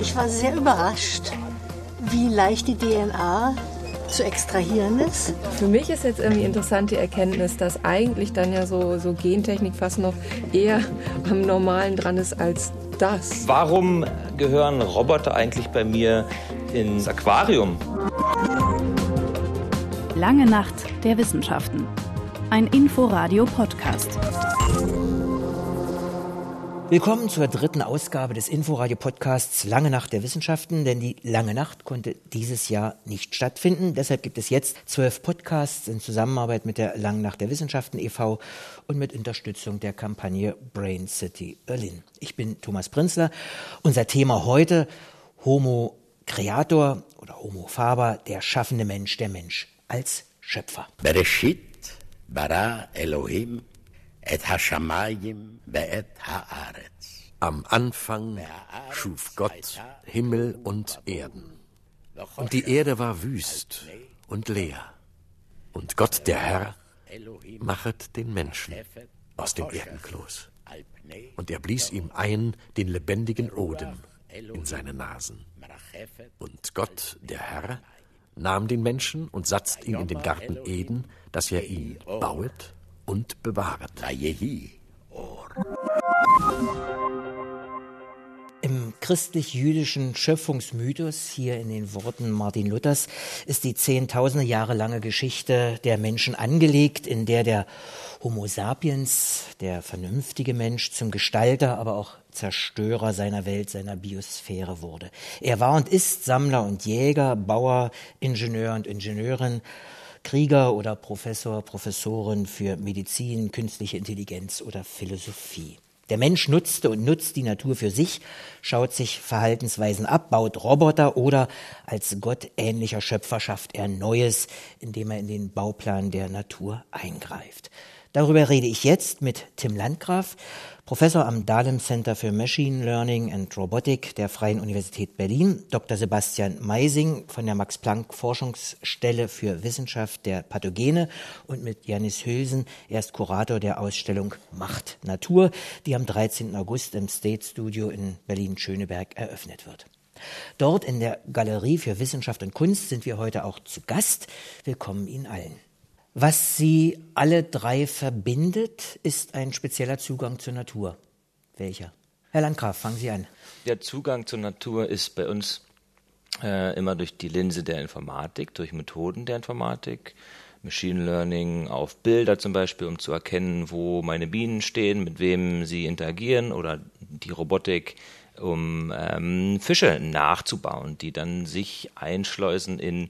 Ich war sehr überrascht, wie leicht die DNA zu extrahieren ist. Für mich ist jetzt irgendwie interessant die Erkenntnis, dass eigentlich dann ja so, so Gentechnik fast noch eher am Normalen dran ist als das. Warum gehören Roboter eigentlich bei mir ins Aquarium? Lange Nacht der Wissenschaften. Ein Inforadio-Podcast. Willkommen zur dritten Ausgabe des Inforadio-Podcasts Lange Nacht der Wissenschaften, denn die Lange Nacht konnte dieses Jahr nicht stattfinden. Deshalb gibt es jetzt zwölf Podcasts in Zusammenarbeit mit der Lange Nacht der Wissenschaften e.V. und mit Unterstützung der Kampagne Brain City Berlin. Ich bin Thomas Prinzler. Unser Thema heute Homo Creator oder Homo Faber, der schaffende Mensch, der Mensch als Schöpfer. Bereshit bara Elohim et hashamayim ve'et haaretz. Am Anfang schuf Gott Himmel und Erden. Und die Erde war wüst und leer. Und Gott, der Herr, machet den Menschen aus dem Erdenkloß. Und er blies ihm ein den lebendigen Odem in seine Nasen. Und Gott, der Herr, nahm den Menschen und satzt ihn in den Garten Eden, dass er ihn bauet und bewahret. Im christlich-jüdischen Schöpfungsmythos, hier in den Worten Martin Luthers, ist die zehntausende Jahre lange Geschichte der Menschen angelegt, in der der Homo sapiens, der vernünftige Mensch, zum Gestalter, aber auch Zerstörer seiner Welt, seiner Biosphäre wurde. Er war und ist Sammler und Jäger, Bauer, Ingenieur und Ingenieurin, Krieger oder Professor, Professorin für Medizin, künstliche Intelligenz oder Philosophie. Der Mensch nutzte und nutzt die Natur für sich, schaut sich Verhaltensweisen ab, baut Roboter oder als gottähnlicher Schöpfer schafft er Neues, indem er in den Bauplan der Natur eingreift. Darüber rede ich jetzt mit Tim Landgraf, Professor am Dahlem Center für Machine Learning and Robotic der Freien Universität Berlin, Dr. Sebastian Meising von der Max Planck Forschungsstelle für Wissenschaft der Pathogene und mit Janis Hülsen, er ist Kurator der Ausstellung Macht Natur, die am 13. August im State Studio in Berlin-Schöneberg eröffnet wird. Dort in der Galerie für Wissenschaft und Kunst sind wir heute auch zu Gast. Willkommen Ihnen allen. Was sie alle drei verbindet, ist ein spezieller Zugang zur Natur. Welcher? Herr Landgraf, fangen Sie an. Der Zugang zur Natur ist bei uns äh, immer durch die Linse der Informatik, durch Methoden der Informatik, Machine Learning auf Bilder zum Beispiel, um zu erkennen, wo meine Bienen stehen, mit wem sie interagieren oder die Robotik, um ähm, Fische nachzubauen, die dann sich einschleusen in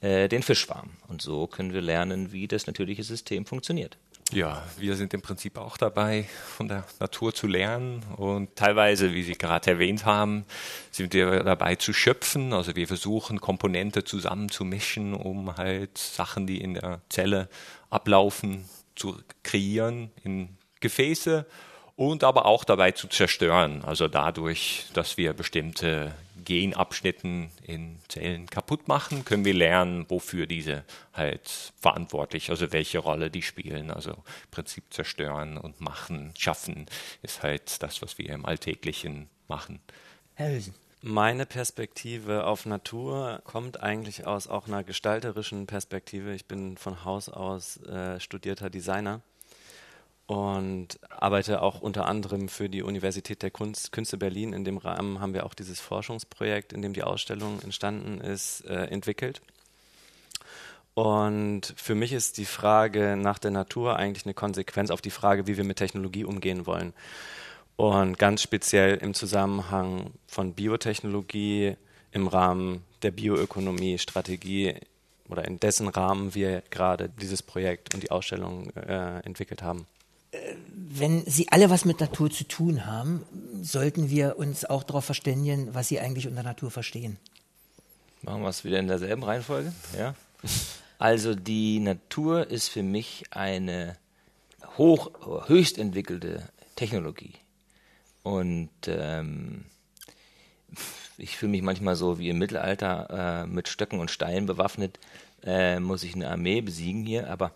äh, den Fischschwarm. Und so können wir lernen, wie das natürliche System funktioniert. Ja, wir sind im Prinzip auch dabei, von der Natur zu lernen und teilweise, wie Sie gerade erwähnt haben, sind wir dabei zu schöpfen. Also wir versuchen Komponente zusammenzumischen, um halt Sachen, die in der Zelle ablaufen, zu kreieren in Gefäße und aber auch dabei zu zerstören. Also dadurch, dass wir bestimmte Genabschnitten in Zellen kaputt machen, können wir lernen, wofür diese halt verantwortlich, also welche Rolle die spielen. Also im Prinzip zerstören und machen, schaffen ist halt das, was wir im Alltäglichen machen. Herr Hülsen. Meine Perspektive auf Natur kommt eigentlich aus auch einer gestalterischen Perspektive. Ich bin von Haus aus äh, studierter Designer und arbeite auch unter anderem für die Universität der Kunst, Künste Berlin. In dem Rahmen haben wir auch dieses Forschungsprojekt, in dem die Ausstellung entstanden ist, äh, entwickelt. Und für mich ist die Frage nach der Natur eigentlich eine Konsequenz auf die Frage, wie wir mit Technologie umgehen wollen. Und ganz speziell im Zusammenhang von Biotechnologie im Rahmen der Bioökonomie-Strategie oder in dessen Rahmen wir gerade dieses Projekt und die Ausstellung äh, entwickelt haben wenn Sie alle was mit Natur zu tun haben, sollten wir uns auch darauf verständigen, was Sie eigentlich unter Natur verstehen. Machen wir es wieder in derselben Reihenfolge? Ja. Also die Natur ist für mich eine hoch, höchst entwickelte Technologie. Und ähm, ich fühle mich manchmal so wie im Mittelalter äh, mit Stöcken und Steinen bewaffnet, äh, muss ich eine Armee besiegen hier, aber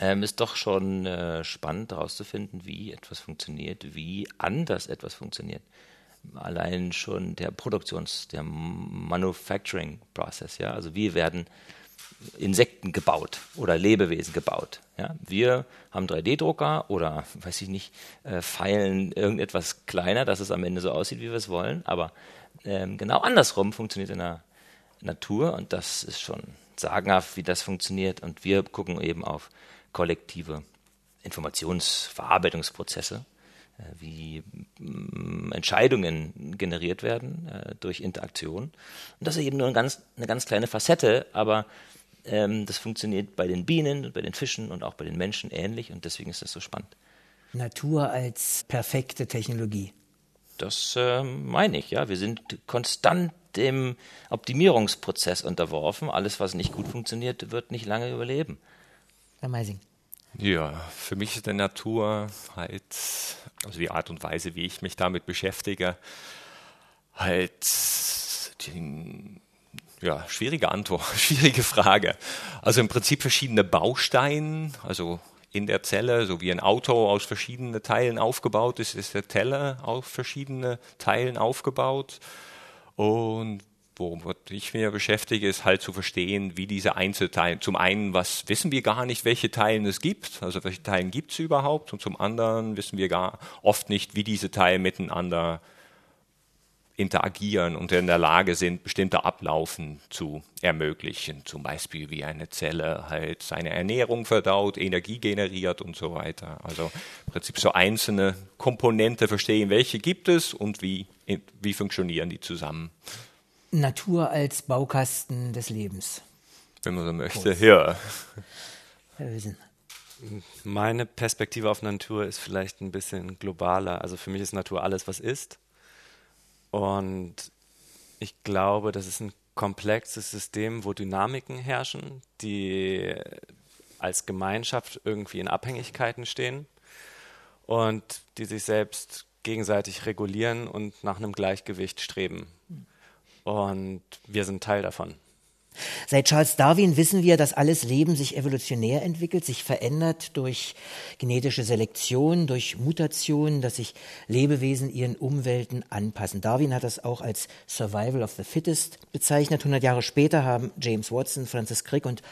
ähm, ist doch schon äh, spannend herauszufinden, wie etwas funktioniert, wie anders etwas funktioniert. allein schon der Produktions-, der Manufacturing-Prozess. Ja? Also wie werden Insekten gebaut oder Lebewesen gebaut. Ja? Wir haben 3D-Drucker oder, weiß ich nicht, äh, feilen irgendetwas kleiner, dass es am Ende so aussieht, wie wir es wollen. Aber ähm, genau andersrum funktioniert in der Natur und das ist schon sagenhaft, wie das funktioniert. Und wir gucken eben auf kollektive Informationsverarbeitungsprozesse äh, wie mm, Entscheidungen generiert werden äh, durch Interaktion. Und das ist eben nur ein ganz, eine ganz kleine Facette, aber ähm, das funktioniert bei den Bienen, bei den Fischen und auch bei den Menschen ähnlich und deswegen ist das so spannend. Natur als perfekte Technologie. Das äh, meine ich, ja. Wir sind konstant dem Optimierungsprozess unterworfen. Alles, was nicht gut funktioniert, wird nicht lange überleben. Meising. Ja, für mich ist die Natur halt, also die Art und Weise, wie ich mich damit beschäftige, halt die, ja, schwierige Antwort, schwierige Frage. Also im Prinzip verschiedene Bausteine, also in der Zelle, so wie ein Auto aus verschiedenen Teilen aufgebaut ist, ist der Teller aus verschiedenen Teilen aufgebaut. Und womit ich mir beschäftige, ist halt zu verstehen, wie diese Einzelteile, zum einen, was wissen wir gar nicht, welche Teile es gibt, also welche Teile gibt es überhaupt, und zum anderen wissen wir gar oft nicht, wie diese Teile miteinander interagieren und in der Lage sind, bestimmte Ablaufen zu ermöglichen. Zum Beispiel wie eine Zelle halt seine Ernährung verdaut, Energie generiert und so weiter. Also im Prinzip so einzelne Komponente verstehen, welche gibt es und wie, wie funktionieren die zusammen. Natur als Baukasten des Lebens. Wenn man so möchte, Groß. ja. Herr Wiesen. Meine Perspektive auf Natur ist vielleicht ein bisschen globaler. Also für mich ist Natur alles, was ist. Und ich glaube, das ist ein komplexes System, wo Dynamiken herrschen, die als Gemeinschaft irgendwie in Abhängigkeiten stehen und die sich selbst gegenseitig regulieren und nach einem Gleichgewicht streben. Und wir sind Teil davon. Seit Charles Darwin wissen wir, dass alles Leben sich evolutionär entwickelt, sich verändert durch genetische Selektion, durch Mutation, dass sich Lebewesen ihren Umwelten anpassen. Darwin hat das auch als Survival of the Fittest bezeichnet. 100 Jahre später haben James Watson, Francis Crick und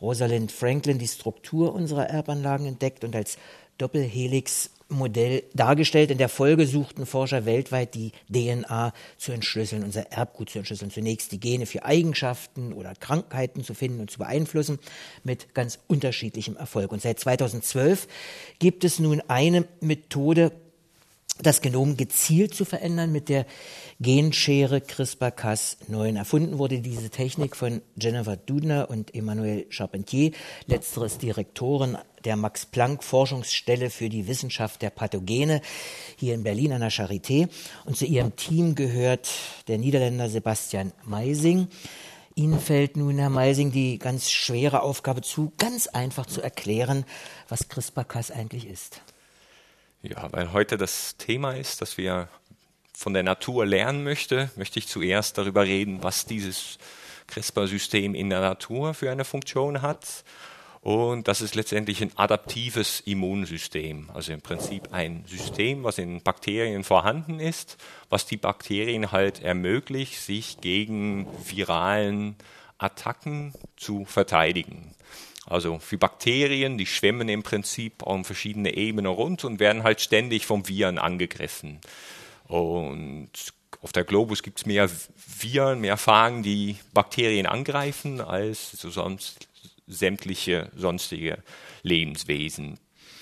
Rosalind Franklin die Struktur unserer Erbanlagen entdeckt und als Doppelhelix Modell dargestellt. In der Folge suchten Forscher weltweit die DNA zu entschlüsseln, unser Erbgut zu entschlüsseln. Zunächst die Gene für Eigenschaften oder Krankheiten zu finden und zu beeinflussen, mit ganz unterschiedlichem Erfolg. Und seit 2012 gibt es nun eine Methode, das Genom gezielt zu verändern mit der Genschere CRISPR-Cas9. Erfunden wurde diese Technik von Jennifer Dudner und Emmanuel Charpentier. Letzteres Direktorin der Max-Planck-Forschungsstelle für die Wissenschaft der Pathogene hier in Berlin an der Charité. Und zu ihrem Team gehört der Niederländer Sebastian Meising. Ihnen fällt nun, Herr Meising, die ganz schwere Aufgabe zu, ganz einfach zu erklären, was CRISPR-Cas eigentlich ist. Ja, weil heute das Thema ist, dass wir von der Natur lernen möchte, möchte ich zuerst darüber reden, was dieses CRISPR-System in der Natur für eine Funktion hat. Und das ist letztendlich ein adaptives Immunsystem, also im Prinzip ein System, was in Bakterien vorhanden ist, was die Bakterien halt ermöglicht, sich gegen viralen Attacken zu verteidigen. Also für Bakterien, die schwimmen im Prinzip auf verschiedene Ebenen rund und werden halt ständig vom Viren angegriffen. Und auf der Globus gibt es mehr Viren, mehr Phagen, die Bakterien angreifen, als so sonst sämtliche sonstige Lebenswesen.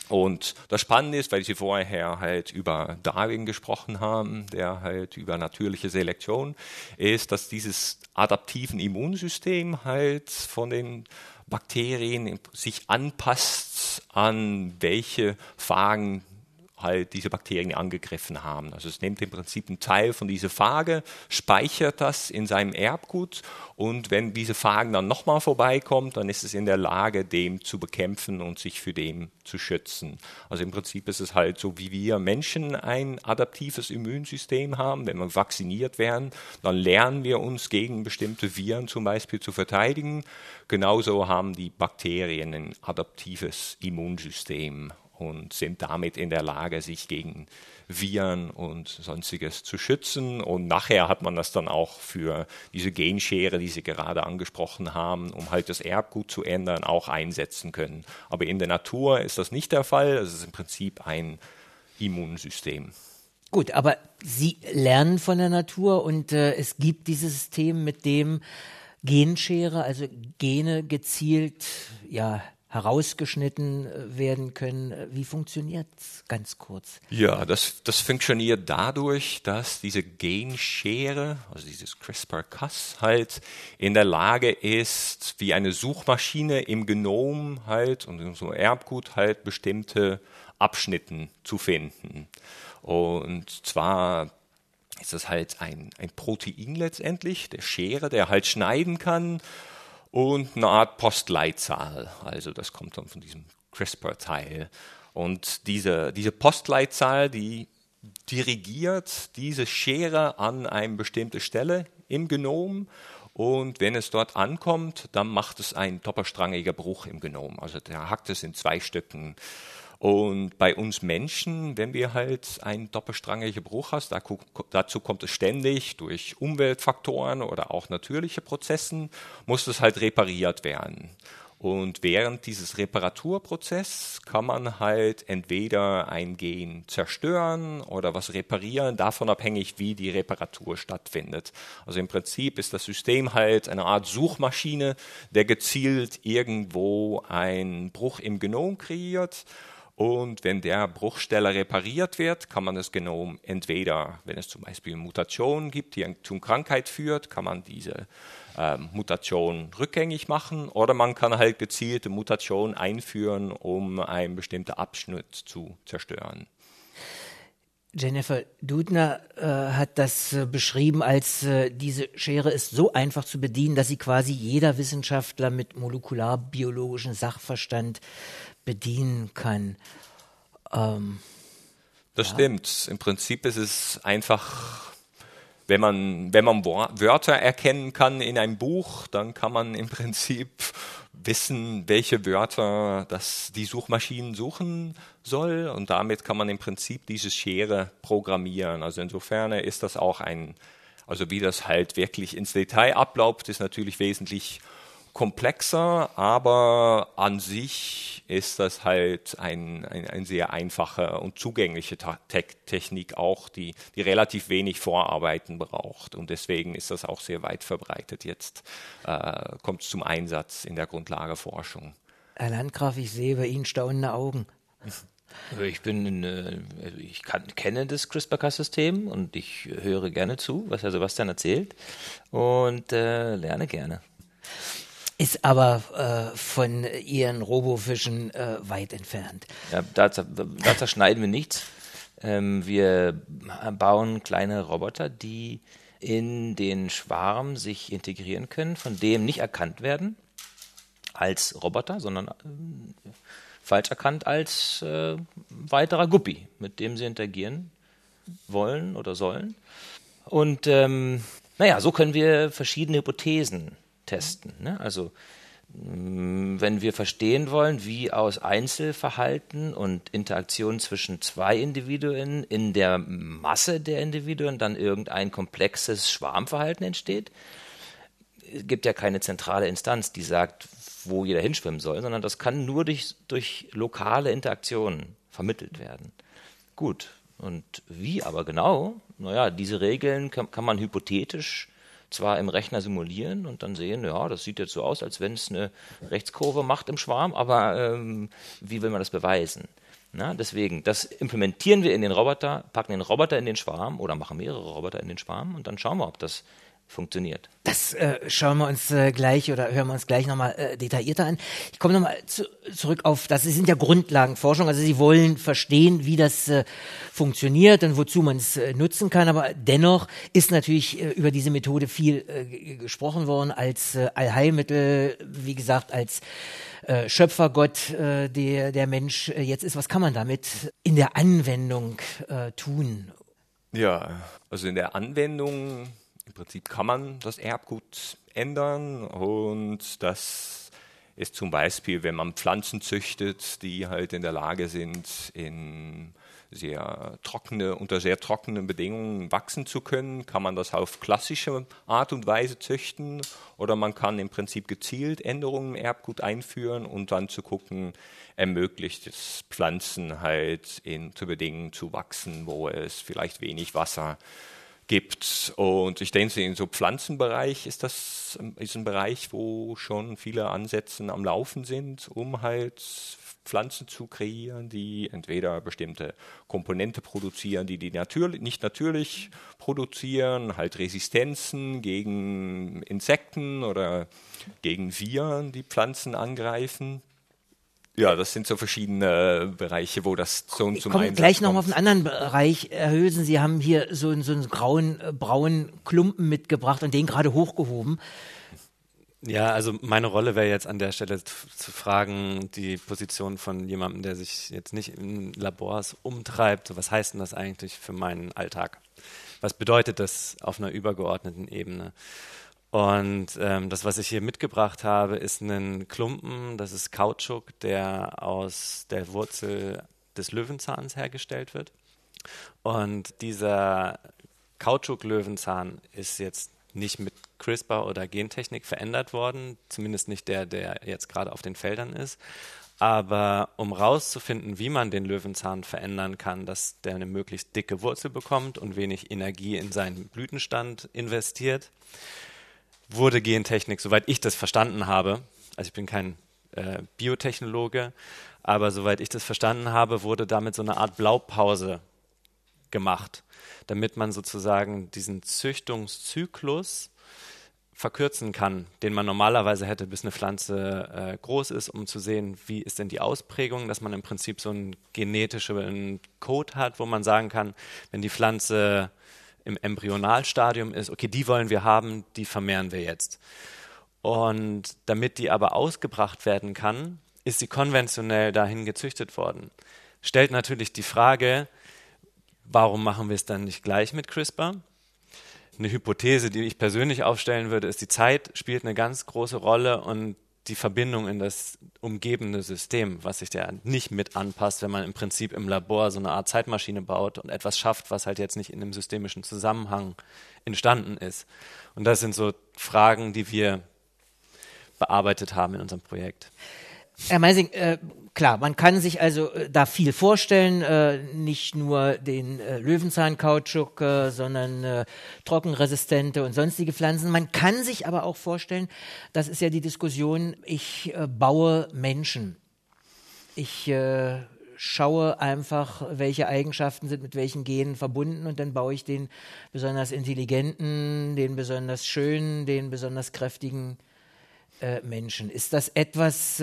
Und das Spannende ist, weil Sie vorher halt über Darwin gesprochen haben, der halt über natürliche Selektion ist, dass dieses adaptiven Immunsystem halt von den Bakterien sich anpasst an welche Phagen halt diese Bakterien angegriffen haben. Also es nimmt im Prinzip einen Teil von dieser Phage, speichert das in seinem Erbgut und wenn diese Phagen dann nochmal vorbeikommt, dann ist es in der Lage, dem zu bekämpfen und sich für dem zu schützen. Also im Prinzip ist es halt so, wie wir Menschen ein adaptives Immunsystem haben. Wenn wir vacciniert werden, dann lernen wir uns gegen bestimmte Viren zum Beispiel zu verteidigen. Genauso haben die Bakterien ein adaptives Immunsystem. Und sind damit in der Lage, sich gegen Viren und sonstiges zu schützen. Und nachher hat man das dann auch für diese Genschere, die Sie gerade angesprochen haben, um halt das Erbgut zu ändern, auch einsetzen können. Aber in der Natur ist das nicht der Fall. Es ist im Prinzip ein Immunsystem. Gut, aber Sie lernen von der Natur und äh, es gibt dieses System, mit dem Genschere, also Gene gezielt ja, herausgeschnitten äh, werden können. Wie funktioniert es ganz kurz? Ja, das, das funktioniert dadurch, dass diese Genschere, also dieses CRISPR-Cas halt in der Lage ist, wie eine Suchmaschine im Genom halt und in so Erbgut halt bestimmte Abschnitten zu finden. Und zwar ist das halt ein, ein Protein letztendlich, der Schere, der halt schneiden kann und eine Art Postleitzahl. Also das kommt dann von diesem CRISPR-Teil. Und diese, diese Postleitzahl, die dirigiert diese Schere an eine bestimmte Stelle im Genom. Und wenn es dort ankommt, dann macht es ein doppelstrangiger Bruch im Genom. Also der hackt es in zwei Stücken. Und bei uns Menschen, wenn wir halt einen doppelstrangigen Bruch hast, dazu kommt es ständig durch Umweltfaktoren oder auch natürliche Prozessen, muss es halt repariert werden. Und während dieses Reparaturprozess kann man halt entweder ein Gen zerstören oder was reparieren, davon abhängig, wie die Reparatur stattfindet. Also im Prinzip ist das System halt eine Art Suchmaschine, der gezielt irgendwo einen Bruch im Genom kreiert und wenn der Bruchstelle repariert wird, kann man das Genom entweder, wenn es zum Beispiel Mutationen gibt, die zu Krankheit führt, kann man diese äh, Mutation rückgängig machen oder man kann halt gezielte Mutationen einführen, um einen bestimmten Abschnitt zu zerstören. Jennifer Dudner äh, hat das äh, beschrieben als äh, diese Schere ist so einfach zu bedienen, dass sie quasi jeder Wissenschaftler mit molekularbiologischem Sachverstand bedienen kann. Ähm, das ja. stimmt. Im Prinzip ist es einfach, wenn man, wenn man Wörter erkennen kann in einem Buch, dann kann man im Prinzip wissen, welche Wörter das die Suchmaschinen suchen soll und damit kann man im Prinzip diese Schere programmieren. Also insofern ist das auch ein, also wie das halt wirklich ins Detail abläuft, ist natürlich wesentlich komplexer, aber an sich ist das halt ein, ein, ein sehr einfache und zugängliche Te Technik auch, die, die relativ wenig Vorarbeiten braucht. Und deswegen ist das auch sehr weit verbreitet jetzt, äh, kommt zum Einsatz in der Grundlageforschung. Herr Landgraf, ich sehe bei Ihnen staunende Augen. Ich bin, äh, ich kann, kenne das CRISPR-Cas-System und ich höre gerne zu, was Herr Sebastian erzählt und äh, lerne gerne ist aber äh, von ihren Robofischen äh, weit entfernt. Ja, da, zerschneiden wir nichts. Ähm, wir bauen kleine Roboter, die in den Schwarm sich integrieren können, von dem nicht erkannt werden als Roboter, sondern äh, falsch erkannt als äh, weiterer Guppi, mit dem sie interagieren wollen oder sollen. Und ähm, naja, so können wir verschiedene Hypothesen testen. Ne? Also mm, wenn wir verstehen wollen, wie aus Einzelverhalten und Interaktion zwischen zwei Individuen in der Masse der Individuen dann irgendein komplexes Schwarmverhalten entsteht, gibt ja keine zentrale Instanz, die sagt, wo jeder hinschwimmen soll, sondern das kann nur durch, durch lokale Interaktionen vermittelt werden. Gut, und wie aber genau? Naja, diese Regeln kann, kann man hypothetisch zwar im Rechner simulieren und dann sehen, ja, das sieht jetzt so aus, als wenn es eine Rechtskurve macht im Schwarm, aber ähm, wie will man das beweisen? Na, deswegen, das implementieren wir in den Roboter, packen den Roboter in den Schwarm oder machen mehrere Roboter in den Schwarm und dann schauen wir, ob das funktioniert. Das äh, schauen wir uns äh, gleich oder hören wir uns gleich nochmal äh, detaillierter an. Ich komme nochmal zu, zurück auf, das sind ja Grundlagenforschung, also Sie wollen verstehen, wie das äh, funktioniert und wozu man es äh, nutzen kann, aber dennoch ist natürlich äh, über diese Methode viel äh, gesprochen worden als äh, Allheilmittel, wie gesagt, als Schöpfergott, der der Mensch jetzt ist. Was kann man damit in der Anwendung äh, tun? Ja, also in der Anwendung im Prinzip kann man das Erbgut ändern und das ist zum Beispiel, wenn man Pflanzen züchtet, die halt in der Lage sind, in sehr trockene, unter sehr trockenen Bedingungen wachsen zu können, kann man das auf klassische Art und Weise züchten oder man kann im Prinzip gezielt Änderungen im Erbgut einführen und dann zu gucken, ermöglicht es Pflanzen halt in, zu Bedingungen zu wachsen, wo es vielleicht wenig Wasser gibt. Und ich denke, in so Pflanzenbereich ist das ist ein Bereich, wo schon viele Ansätze am Laufen sind, um halt Pflanzen zu kreieren, die entweder bestimmte Komponente produzieren, die die natürlich, nicht natürlich produzieren, halt Resistenzen gegen Insekten oder gegen Viren, die Pflanzen angreifen. Ja, das sind so verschiedene Bereiche, wo das so zum Einsatz kommt. gleich nochmal auf einen anderen Bereich. Herr Hülsen, Sie haben hier so, so einen grauen, äh, braunen Klumpen mitgebracht und den gerade hochgehoben. Ja, also meine Rolle wäre jetzt an der Stelle zu fragen, die Position von jemandem, der sich jetzt nicht in Labors umtreibt. Was heißt denn das eigentlich für meinen Alltag? Was bedeutet das auf einer übergeordneten Ebene? Und ähm, das, was ich hier mitgebracht habe, ist ein Klumpen, das ist Kautschuk, der aus der Wurzel des Löwenzahns hergestellt wird. Und dieser Kautschuk-Löwenzahn ist jetzt nicht mit CRISPR oder Gentechnik verändert worden, zumindest nicht der, der jetzt gerade auf den Feldern ist. Aber um rauszufinden, wie man den Löwenzahn verändern kann, dass der eine möglichst dicke Wurzel bekommt und wenig Energie in seinen Blütenstand investiert, wurde Gentechnik, soweit ich das verstanden habe, also ich bin kein äh, Biotechnologe, aber soweit ich das verstanden habe, wurde damit so eine Art Blaupause gemacht damit man sozusagen diesen Züchtungszyklus verkürzen kann, den man normalerweise hätte, bis eine Pflanze äh, groß ist, um zu sehen, wie ist denn die Ausprägung, dass man im Prinzip so einen genetischen Code hat, wo man sagen kann, wenn die Pflanze im Embryonalstadium ist, okay, die wollen wir haben, die vermehren wir jetzt. Und damit die aber ausgebracht werden kann, ist sie konventionell dahin gezüchtet worden. Stellt natürlich die Frage, Warum machen wir es dann nicht gleich mit CRISPR? Eine Hypothese, die ich persönlich aufstellen würde, ist, die Zeit spielt eine ganz große Rolle und die Verbindung in das umgebende System, was sich ja nicht mit anpasst, wenn man im Prinzip im Labor so eine Art Zeitmaschine baut und etwas schafft, was halt jetzt nicht in einem systemischen Zusammenhang entstanden ist. Und das sind so Fragen, die wir bearbeitet haben in unserem Projekt. Herr Meising, äh, klar, man kann sich also äh, da viel vorstellen, äh, nicht nur den äh, Löwenzahnkautschuk, äh, sondern äh, trockenresistente und sonstige Pflanzen. Man kann sich aber auch vorstellen, das ist ja die Diskussion, ich äh, baue Menschen. Ich schaue einfach, welche Eigenschaften sind mit welchen Genen verbunden und dann baue ich den besonders intelligenten, den besonders schönen, den besonders kräftigen Menschen. Ist das etwas,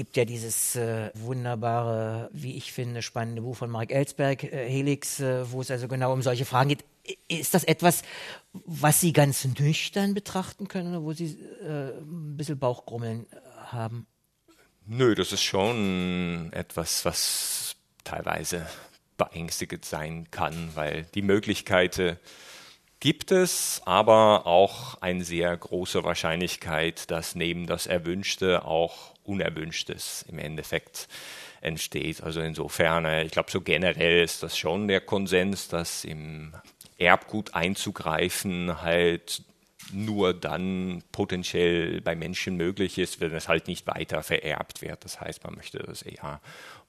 gibt ja dieses äh, wunderbare, wie ich finde, spannende Buch von Mark Ellsberg, äh, Helix, äh, wo es also genau um solche Fragen geht. Ist das etwas, was Sie ganz nüchtern betrachten können oder wo Sie äh, ein bisschen Bauchgrummeln haben? Nö, das ist schon etwas, was teilweise beängstigend sein kann, weil die Möglichkeiten gibt es aber auch eine sehr große Wahrscheinlichkeit, dass neben das Erwünschte auch Unerwünschtes im Endeffekt entsteht. Also insofern, äh, ich glaube, so generell ist das schon der Konsens, dass im Erbgut einzugreifen halt nur dann potenziell bei Menschen möglich ist, wenn es halt nicht weiter vererbt wird. Das heißt, man möchte das eher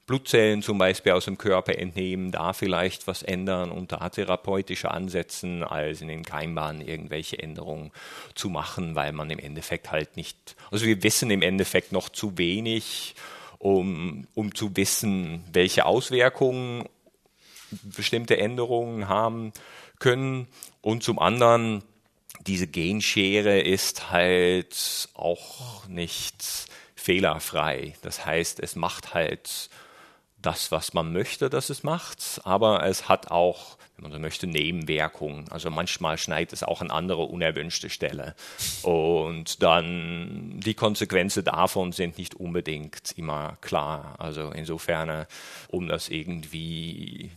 Blutzellen zum Beispiel aus dem Körper entnehmen, da vielleicht was ändern und da therapeutische Ansätzen, als in den Keimbahnen irgendwelche Änderungen zu machen, weil man im Endeffekt halt nicht, also wir wissen im Endeffekt noch zu wenig, um, um zu wissen, welche Auswirkungen bestimmte Änderungen haben können und zum anderen diese Genschere ist halt auch nicht fehlerfrei. Das heißt, es macht halt das, was man möchte, dass es macht, aber es hat auch, wenn man so möchte, Nebenwirkungen. Also manchmal schneidet es auch an andere unerwünschte Stelle. Und dann die Konsequenzen davon sind nicht unbedingt immer klar. Also insofern, um das irgendwie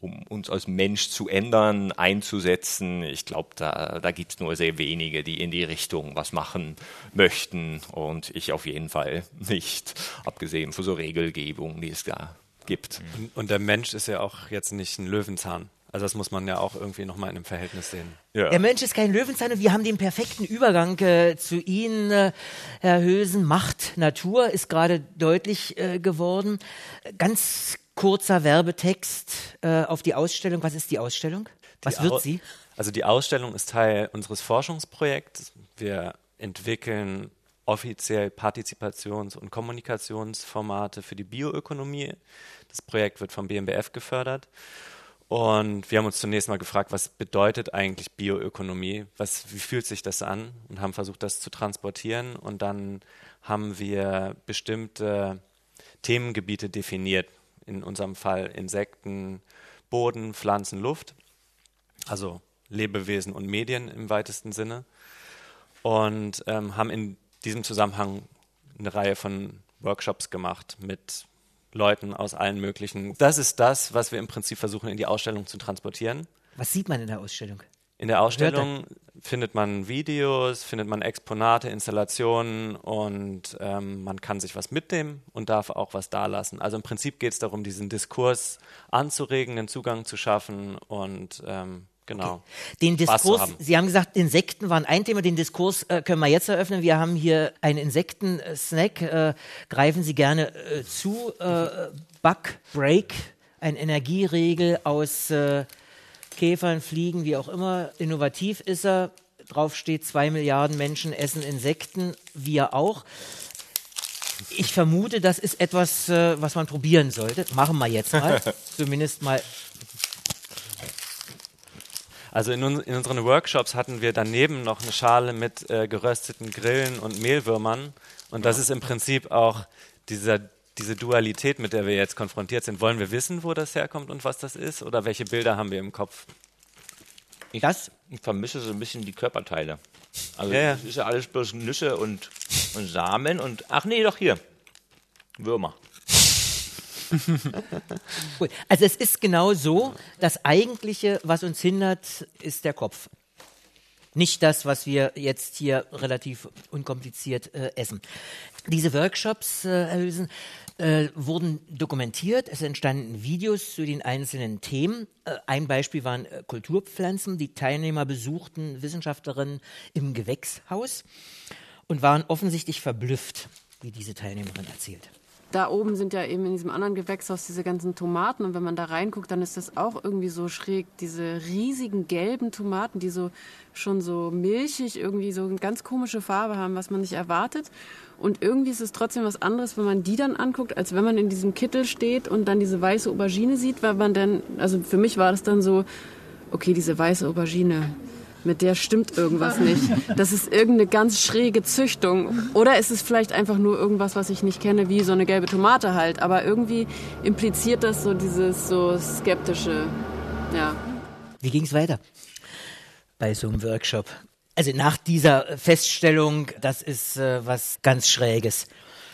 um uns als Mensch zu ändern, einzusetzen. Ich glaube, da, da gibt es nur sehr wenige, die in die Richtung was machen möchten und ich auf jeden Fall nicht, abgesehen von so Regelgebungen, die es da gibt. Und der Mensch ist ja auch jetzt nicht ein Löwenzahn. Also das muss man ja auch irgendwie nochmal in einem Verhältnis sehen. Ja. Der Mensch ist kein Löwenzahn und wir haben den perfekten Übergang äh, zu Ihnen, äh, Herr Hösen. Macht Natur ist gerade deutlich äh, geworden. Ganz kurzer Werbetext äh, auf die Ausstellung. Was ist die Ausstellung? Was die wird sie? Also die Ausstellung ist Teil unseres Forschungsprojekts. Wir entwickeln offiziell Partizipations- und Kommunikationsformate für die Bioökonomie. Das Projekt wird vom BMBF gefördert. Und wir haben uns zunächst mal gefragt, was bedeutet eigentlich Bioökonomie? Was, wie fühlt sich das an? Und haben versucht, das zu transportieren. Und dann haben wir bestimmte Themengebiete definiert. In unserem Fall Insekten, Boden, Pflanzen, Luft. Also Lebewesen und Medien im weitesten Sinne. Und ähm, haben in diesem Zusammenhang eine Reihe von Workshops gemacht mit Leuten aus allen möglichen. Das ist das, was wir im Prinzip versuchen in die Ausstellung zu transportieren. Was sieht man in der Ausstellung? In der Ausstellung findet man Videos, findet man Exponate, Installationen und ähm, man kann sich was mitnehmen und darf auch was dalassen. Also im Prinzip geht es darum, diesen Diskurs anzuregen, den Zugang zu schaffen und ähm, Genau. Okay. Den Diskurs, haben. Sie haben gesagt, Insekten waren ein Thema, den Diskurs äh, können wir jetzt eröffnen. Wir haben hier einen Insekten-Snack. Äh, greifen Sie gerne äh, zu. Äh, Bug Break, ein Energieregel aus äh, Käfern, Fliegen, wie auch immer. Innovativ ist er. Drauf steht, zwei Milliarden Menschen essen Insekten, wir auch. Ich vermute, das ist etwas, äh, was man probieren sollte. Machen wir jetzt mal. Zumindest mal also in, in, unseren Workshops hatten wir daneben noch eine Schale mit äh, gerösteten Grillen und Mehlwürmern. Und das ist im Prinzip auch dieser, diese Dualität, mit der wir jetzt konfrontiert sind. Wollen wir wissen, wo das herkommt und was das ist? Oder welche Bilder haben wir im Kopf? Ich, das? ich vermisse so ein bisschen die Körperteile. Also ja, ja. ist ja alles bloß Nüsse und, und Samen und ach nee, doch hier. Würmer. also es ist genau so, das Eigentliche, was uns hindert, ist der Kopf. Nicht das, was wir jetzt hier relativ unkompliziert äh, essen. Diese Workshops, äh, Herr Hülsen, äh, wurden dokumentiert. Es entstanden Videos zu den einzelnen Themen. Äh, ein Beispiel waren äh, Kulturpflanzen. Die Teilnehmer besuchten Wissenschaftlerinnen im Gewächshaus und waren offensichtlich verblüfft, wie diese Teilnehmerin erzählt da oben sind ja eben in diesem anderen Gewächshaus diese ganzen Tomaten und wenn man da reinguckt, dann ist das auch irgendwie so schräg, diese riesigen gelben Tomaten, die so schon so milchig irgendwie so eine ganz komische Farbe haben, was man nicht erwartet. Und irgendwie ist es trotzdem was anderes, wenn man die dann anguckt, als wenn man in diesem Kittel steht und dann diese weiße Aubergine sieht, weil man dann, also für mich war das dann so, okay, diese weiße Aubergine, mit der stimmt irgendwas nicht. Das ist irgendeine ganz schräge Züchtung. Oder ist es vielleicht einfach nur irgendwas, was ich nicht kenne, wie so eine gelbe Tomate halt. Aber irgendwie impliziert das so dieses so skeptische, ja. Wie ging es weiter bei so einem Workshop? Also nach dieser Feststellung, das ist äh, was ganz Schräges.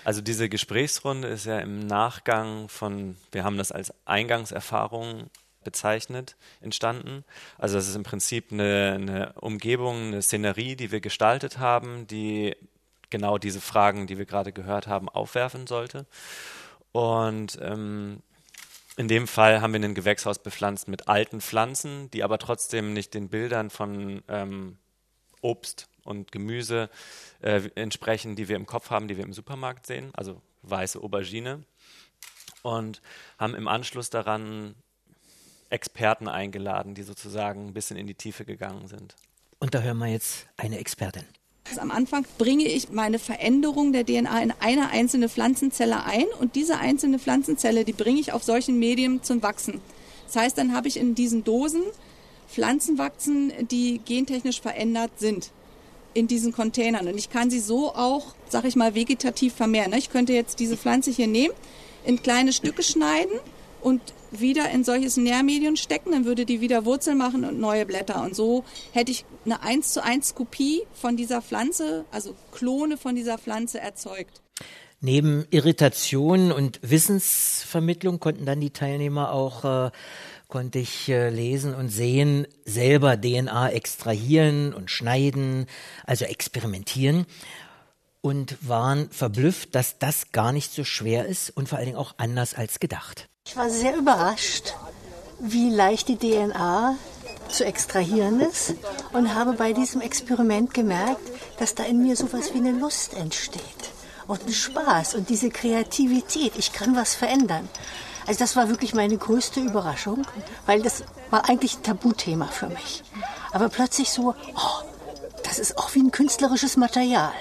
Also diese Gesprächsrunde ist ja im Nachgang von, wir haben das als Eingangserfahrung bezeichnet, entstanden. Also das ist im Prinzip eine, eine Umgebung, eine Szenerie, die wir gestaltet haben, die genau diese Fragen, die wir gerade gehört haben, aufwerfen sollte. Und ähm, in dem Fall haben wir ein Gewächshaus bepflanzt mit alten Pflanzen, die aber trotzdem nicht den Bildern von ähm, Obst und Gemüse äh, entsprechen, die wir im Kopf haben, die wir im Supermarkt sehen, also weiße Aubergine. Und haben im Anschluss daran Experten eingeladen, die sozusagen ein bisschen in die Tiefe gegangen sind. Und da hören wir jetzt eine Expertin. Also am Anfang bringe ich meine Veränderung der DNA in eine einzelne Pflanzenzelle ein und diese einzelne Pflanzenzelle, die bringe ich auf solchen Medien zum Wachsen. Das heißt, dann habe ich in diesen Dosen Pflanzen wachsen, die gentechnisch verändert sind in diesen Containern. Und ich kann sie so auch, sag ich mal, vegetativ vermehren. Ich könnte jetzt diese Pflanze hier nehmen, in kleine Stücke schneiden und wieder in solches Nährmedium stecken, dann würde die wieder Wurzeln machen und neue Blätter. Und so hätte ich eine 1 zu 1 Kopie von dieser Pflanze, also Klone von dieser Pflanze erzeugt. Neben Irritation und Wissensvermittlung konnten dann die Teilnehmer auch äh, konnte ich äh, lesen und sehen, selber DNA extrahieren und schneiden, also experimentieren und waren verblüfft, dass das gar nicht so schwer ist und vor allen Dingen auch anders als gedacht. Ich war sehr überrascht, wie leicht die DNA zu extrahieren ist und habe bei diesem Experiment gemerkt, dass da in mir sowas wie eine Lust entsteht und ein Spaß und diese Kreativität. Ich kann was verändern. Also das war wirklich meine größte Überraschung, weil das war eigentlich ein Tabuthema für mich. Aber plötzlich so, oh, das ist auch wie ein künstlerisches Material.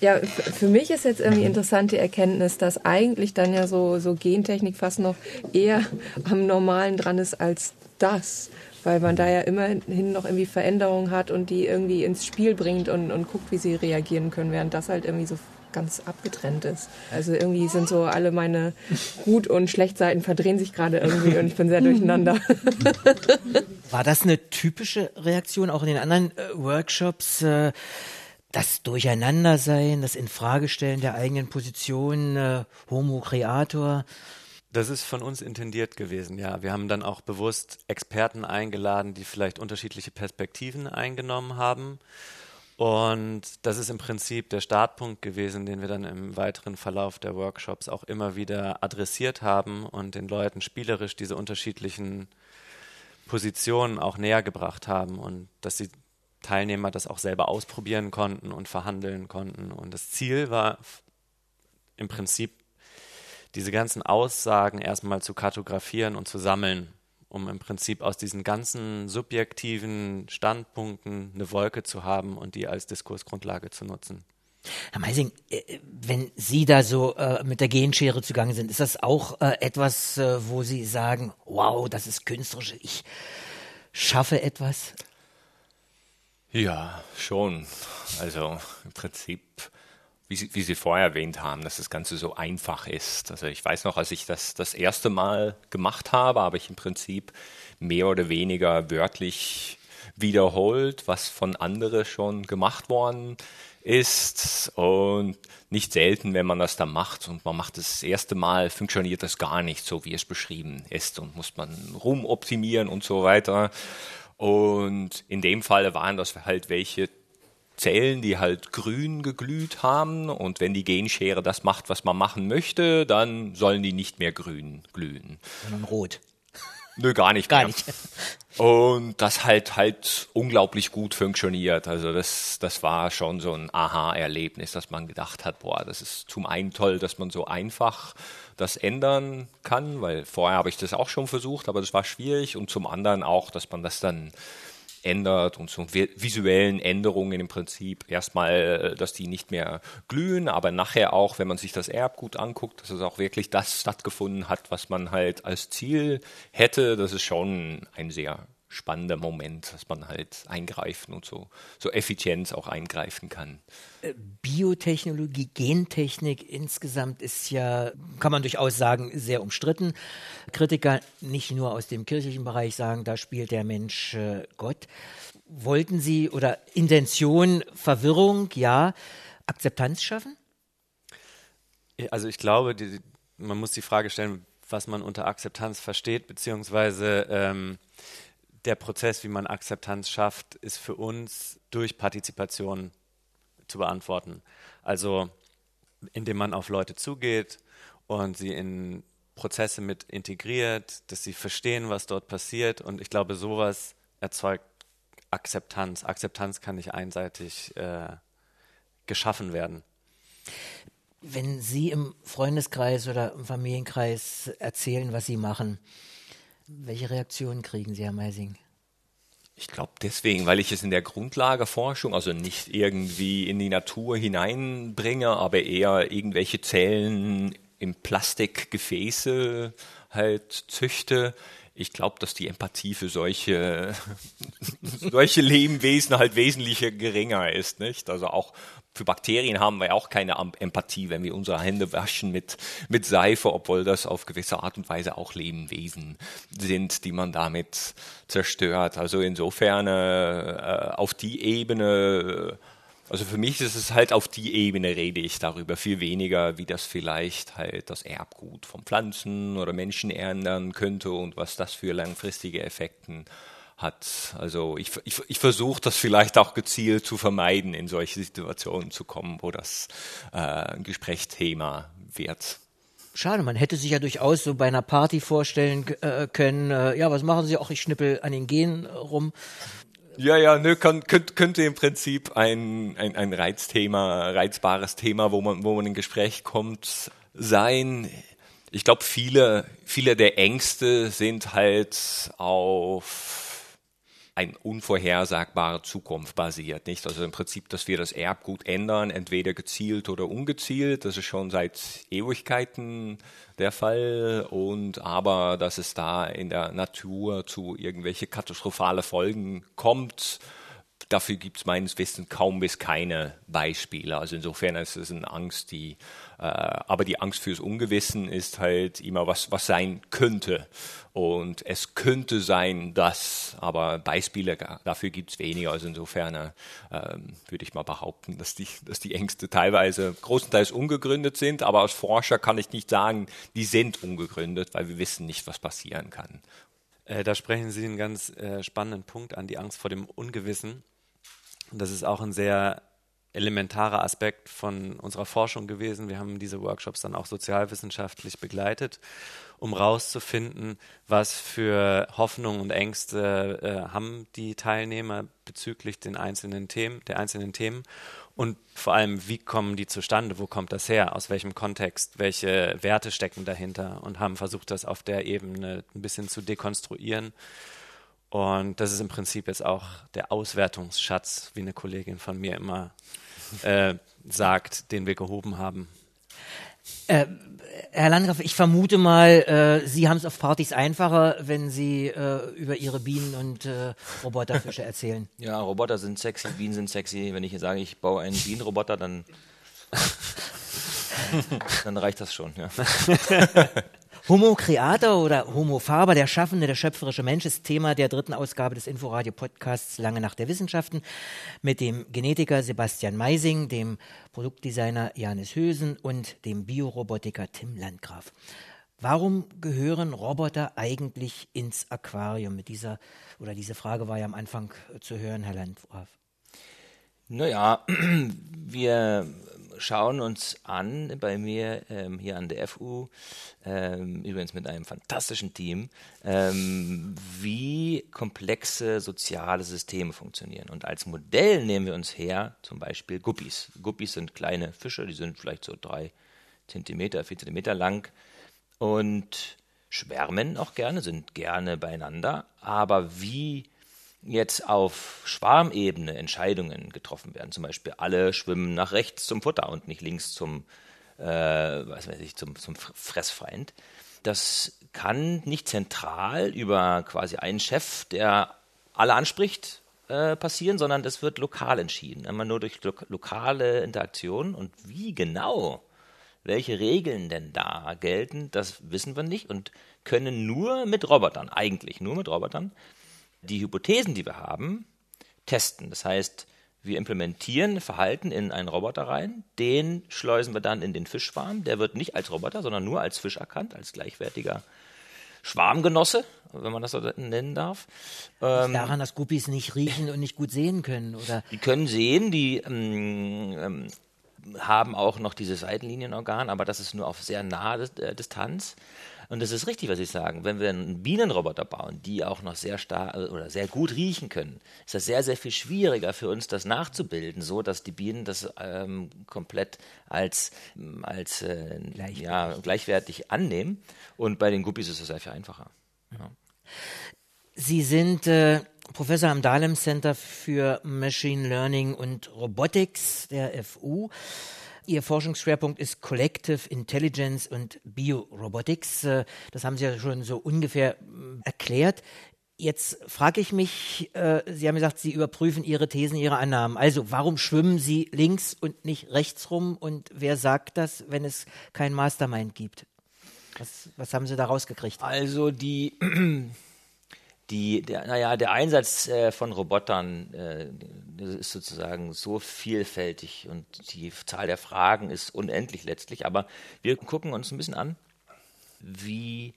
Ja, für mich ist jetzt irgendwie interessant die Erkenntnis, dass eigentlich dann ja so, so Gentechnik fast noch eher am Normalen dran ist als das. Weil man da ja immerhin noch irgendwie Veränderungen hat und die irgendwie ins Spiel bringt und, und guckt, wie sie reagieren können, während das halt irgendwie so ganz abgetrennt ist. Also irgendwie sind so alle meine Gut- und Schlechtseiten verdrehen sich gerade irgendwie und ich bin sehr durcheinander. War das eine typische Reaktion auch in den anderen äh, Workshops? Das Durcheinandersein, das Infragestellen der eigenen Position, äh, Homo Creator. Das ist von uns intendiert gewesen, ja. Wir haben dann auch bewusst Experten eingeladen, die vielleicht unterschiedliche Perspektiven eingenommen haben. Und das ist im Prinzip der Startpunkt gewesen, den wir dann im weiteren Verlauf der Workshops auch immer wieder adressiert haben und den Leuten spielerisch diese unterschiedlichen Positionen auch näher gebracht haben und dass sie Teilnehmer das auch selber ausprobieren konnten und verhandeln konnten. Und das Ziel war im Prinzip, diese ganzen Aussagen erstmal zu kartografieren und zu sammeln, um im Prinzip aus diesen ganzen subjektiven Standpunkten eine Wolke zu haben und die als Diskursgrundlage zu nutzen. Herr Meising, äh, wenn Sie da so äh, mit der Genschere zugange sind, ist das auch äh, etwas, äh, wo Sie sagen, wow, das ist künstlerisch, ich schaffe etwas? Ja, schon. Also im Prinzip, wie Sie, wie Sie vorher erwähnt haben, dass das Ganze so einfach ist. Also ich weiß noch, als ich das das erste Mal gemacht habe, habe ich im Prinzip mehr oder weniger wörtlich wiederholt, was von anderen schon gemacht worden ist. Und nicht selten, wenn man das dann macht und man macht das, das erste Mal, funktioniert das gar nicht so, wie es beschrieben ist und muss man rumoptimieren und so weiter. Und in dem Fall waren das halt welche Zellen, die halt grün geglüht haben. Und wenn die Genschere das macht, was man machen möchte, dann sollen die nicht mehr grün glühen. Sondern rot. Nö, gar nicht. Gar mehr. nicht. Und das halt halt unglaublich gut funktioniert. Also das, das war schon so ein Aha-Erlebnis, dass man gedacht hat, boah, das ist zum einen toll, dass man so einfach das ändern kann, weil vorher habe ich das auch schon versucht, aber das war schwierig. Und zum anderen auch, dass man das dann ändert und so visuellen Änderungen im Prinzip erstmal, dass die nicht mehr glühen, aber nachher auch, wenn man sich das Erbgut anguckt, dass es auch wirklich das stattgefunden hat, was man halt als Ziel hätte. Das ist schon ein sehr spannender Moment, dass man halt eingreifen und so, so effizient auch eingreifen kann. Biotechnologie, Gentechnik insgesamt ist ja, kann man durchaus sagen, sehr umstritten. Kritiker nicht nur aus dem kirchlichen Bereich sagen, da spielt der Mensch äh, Gott. Wollten Sie oder Intention, Verwirrung, ja, Akzeptanz schaffen? Also ich glaube, die, man muss die Frage stellen, was man unter Akzeptanz versteht, beziehungsweise ähm, der Prozess, wie man Akzeptanz schafft, ist für uns durch Partizipation zu beantworten. Also indem man auf Leute zugeht und sie in Prozesse mit integriert, dass sie verstehen, was dort passiert. Und ich glaube, sowas erzeugt Akzeptanz. Akzeptanz kann nicht einseitig äh, geschaffen werden. Wenn Sie im Freundeskreis oder im Familienkreis erzählen, was Sie machen, welche Reaktionen kriegen Sie, Herr Meising? Ich glaube deswegen, weil ich es in der Grundlageforschung, also nicht irgendwie in die Natur hineinbringe, aber eher irgendwelche Zellen im Plastikgefäße halt züchte. Ich glaube, dass die Empathie für solche, solche Lebewesen halt wesentlich geringer ist, nicht? Also auch für Bakterien haben wir auch keine Empathie, wenn wir unsere Hände waschen mit, mit Seife, obwohl das auf gewisse Art und Weise auch Lebewesen sind, die man damit zerstört. Also insofern äh, auf die Ebene Also für mich ist es halt auf die Ebene rede ich darüber, viel weniger, wie das vielleicht halt das Erbgut von Pflanzen oder Menschen ändern könnte und was das für langfristige Effekten hat. Also ich, ich, ich versuche das vielleicht auch gezielt zu vermeiden, in solche Situationen zu kommen, wo das äh, ein Gesprächsthema wird. Schade, man hätte sich ja durchaus so bei einer Party vorstellen äh, können, äh, ja, was machen Sie auch, ich schnippel an den Genen rum. Ja, ja, ne, kann, könnte, könnte im Prinzip ein, ein, ein Reizthema, reizbares Thema, wo man, wo man in Gespräch kommt, sein. Ich glaube, viele, viele der Ängste sind halt auf eine unvorhersagbare Zukunft basiert, nicht? Also im Prinzip, dass wir das Erbgut ändern, entweder gezielt oder ungezielt, das ist schon seit Ewigkeiten der Fall und aber, dass es da in der Natur zu irgendwelche katastrophale Folgen kommt, dafür gibt es meines Wissens kaum bis keine Beispiele. Also insofern ist es eine Angst, die, aber die Angst fürs Ungewissen ist halt immer was, was sein könnte. Und es könnte sein, dass, aber Beispiele dafür gibt es weniger. Also insofern äh, würde ich mal behaupten, dass die, dass die Ängste teilweise großenteils ungegründet sind. Aber als Forscher kann ich nicht sagen, die sind ungegründet, weil wir wissen nicht, was passieren kann. Äh, da sprechen Sie einen ganz äh, spannenden Punkt an, die Angst vor dem Ungewissen. Das ist auch ein sehr elementarer Aspekt von unserer Forschung gewesen. Wir haben diese Workshops dann auch sozialwissenschaftlich begleitet, um herauszufinden, was für Hoffnungen und Ängste äh, haben die Teilnehmer bezüglich den einzelnen Themen, der einzelnen Themen. Und vor allem, wie kommen die zustande, wo kommt das her, aus welchem Kontext, welche Werte stecken dahinter? Und haben versucht, das auf der Ebene ein bisschen zu dekonstruieren und das ist im Prinzip jetzt auch der Auswertungsschatz, wie eine Kollegin von mir immer äh, sagt, den wir gehoben haben. Äh, Herr Landgraf, ich vermute mal, äh, Sie haben es auf Partys einfacher, wenn Sie äh, über Ihre Bienen und äh, Roboterfische erzählen. Ja, Roboter sind sexy, Bienen sind sexy. Wenn ich hier sage, ich baue einen Bienenroboter, dann, dann reicht das schon. Ja. Homo Creator oder Homo Faber, der Schaffende, der schöpferische Mensch, ist Thema der dritten Ausgabe des Inforadio-Podcasts Lange nach der Wissenschaften mit dem Genetiker Sebastian Meising, dem Produktdesigner Janis Hösen und dem Biorobotiker Tim Landgraf. Warum gehören Roboter eigentlich ins Aquarium? Mit dieser, oder diese Frage war ja am Anfang zu hören, Herr Landgraf. Naja, wir schauen uns an bei mir ähm, hier an der FU, ähm, übrigens mit einem fantastischen Team, ähm, wie komplexe soziale Systeme funktionieren. Und als Modell nehmen wir uns her zum Beispiel Guppies. Guppies sind kleine Fische, die sind vielleicht so drei Zentimeter, vier Zentimeter lang und schwärmen auch gerne, sind gerne beieinander. Aber wie jetzt auf Schwarmebene Entscheidungen getroffen werden, zum Beispiel alle schwimmen nach rechts zum Futter und nicht links zum, äh, was weiß ich, zum, zum Fressfeind. Das kann nicht zentral über quasi einen Chef, der alle anspricht, äh, passieren, sondern das wird lokal entschieden. Immer nur durch lo lokale Interaktion. Und wie genau, welche Regeln denn da gelten, das wissen wir nicht und können nur mit Robotern, eigentlich nur mit Robotern, die Hypothesen, die wir haben, testen. Das heißt, wir implementieren Verhalten in einen Roboter rein, den schleusen wir dann in den Fischschwarm. Der wird nicht als Roboter, sondern nur als Fisch erkannt, als gleichwertiger Schwarmgenosse, wenn man das so nennen darf. Ähm, daran, dass Guppies nicht riechen und nicht gut sehen können, oder? Die können sehen, die ähm, ähm, haben auch noch dieses Seitenlinienorgan, aber das ist nur auf sehr nahe äh, Distanz. Und das ist richtig, was ich sage. Wenn wir einen Bienenroboter bauen, die auch noch sehr stark oder sehr gut riechen können, ist das sehr, sehr viel schwieriger für uns, das nachzubilden, so dass die Bienen das ähm, komplett als, als äh, gleichwertig. Ja, gleichwertig annehmen. Und bei den Guppies ist es sehr viel einfacher. Ja. Sie sind äh, Professor am Dahlem Center für Machine Learning und Robotics der FU. Ihr Forschungsschwerpunkt ist Collective Intelligence und Biorobotics. Äh, das haben Sie ja schon so ungefähr äh, erklärt. Jetzt frage ich mich, äh, Sie haben gesagt, Sie überprüfen Ihre Thesen, Ihre Annahmen. Also warum schwimmen Sie links und nicht rechts rum? Und wer sagt das, wenn es kein Mastermind gibt? Was, was haben Sie da rausgekriegt? Also die die, der, naja, der Einsatz äh, von Robotern, äh, ist sozusagen so vielfältig und die Zahl der Fragen ist unendlich letztlich. Aber wir gucken uns ein bisschen an, wie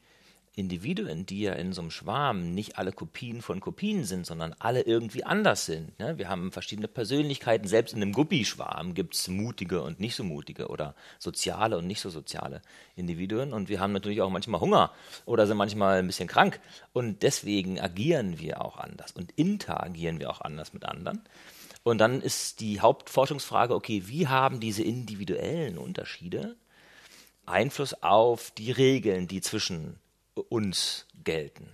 Individuen, die ja in so einem Schwarm nicht alle Kopien von Kopien sind, sondern alle irgendwie anders sind. Ne? Wir haben verschiedene Persönlichkeiten, selbst in einem Guppischwarm gibt es mutige und nicht so mutige oder soziale und nicht so soziale Individuen. Und wir haben natürlich auch manchmal Hunger oder sind manchmal ein bisschen krank. Und deswegen agieren wir auch anders und interagieren wir auch anders mit anderen. Und dann ist die Hauptforschungsfrage, okay, wie haben diese individuellen Unterschiede Einfluss auf die Regeln, die zwischen uns gelten.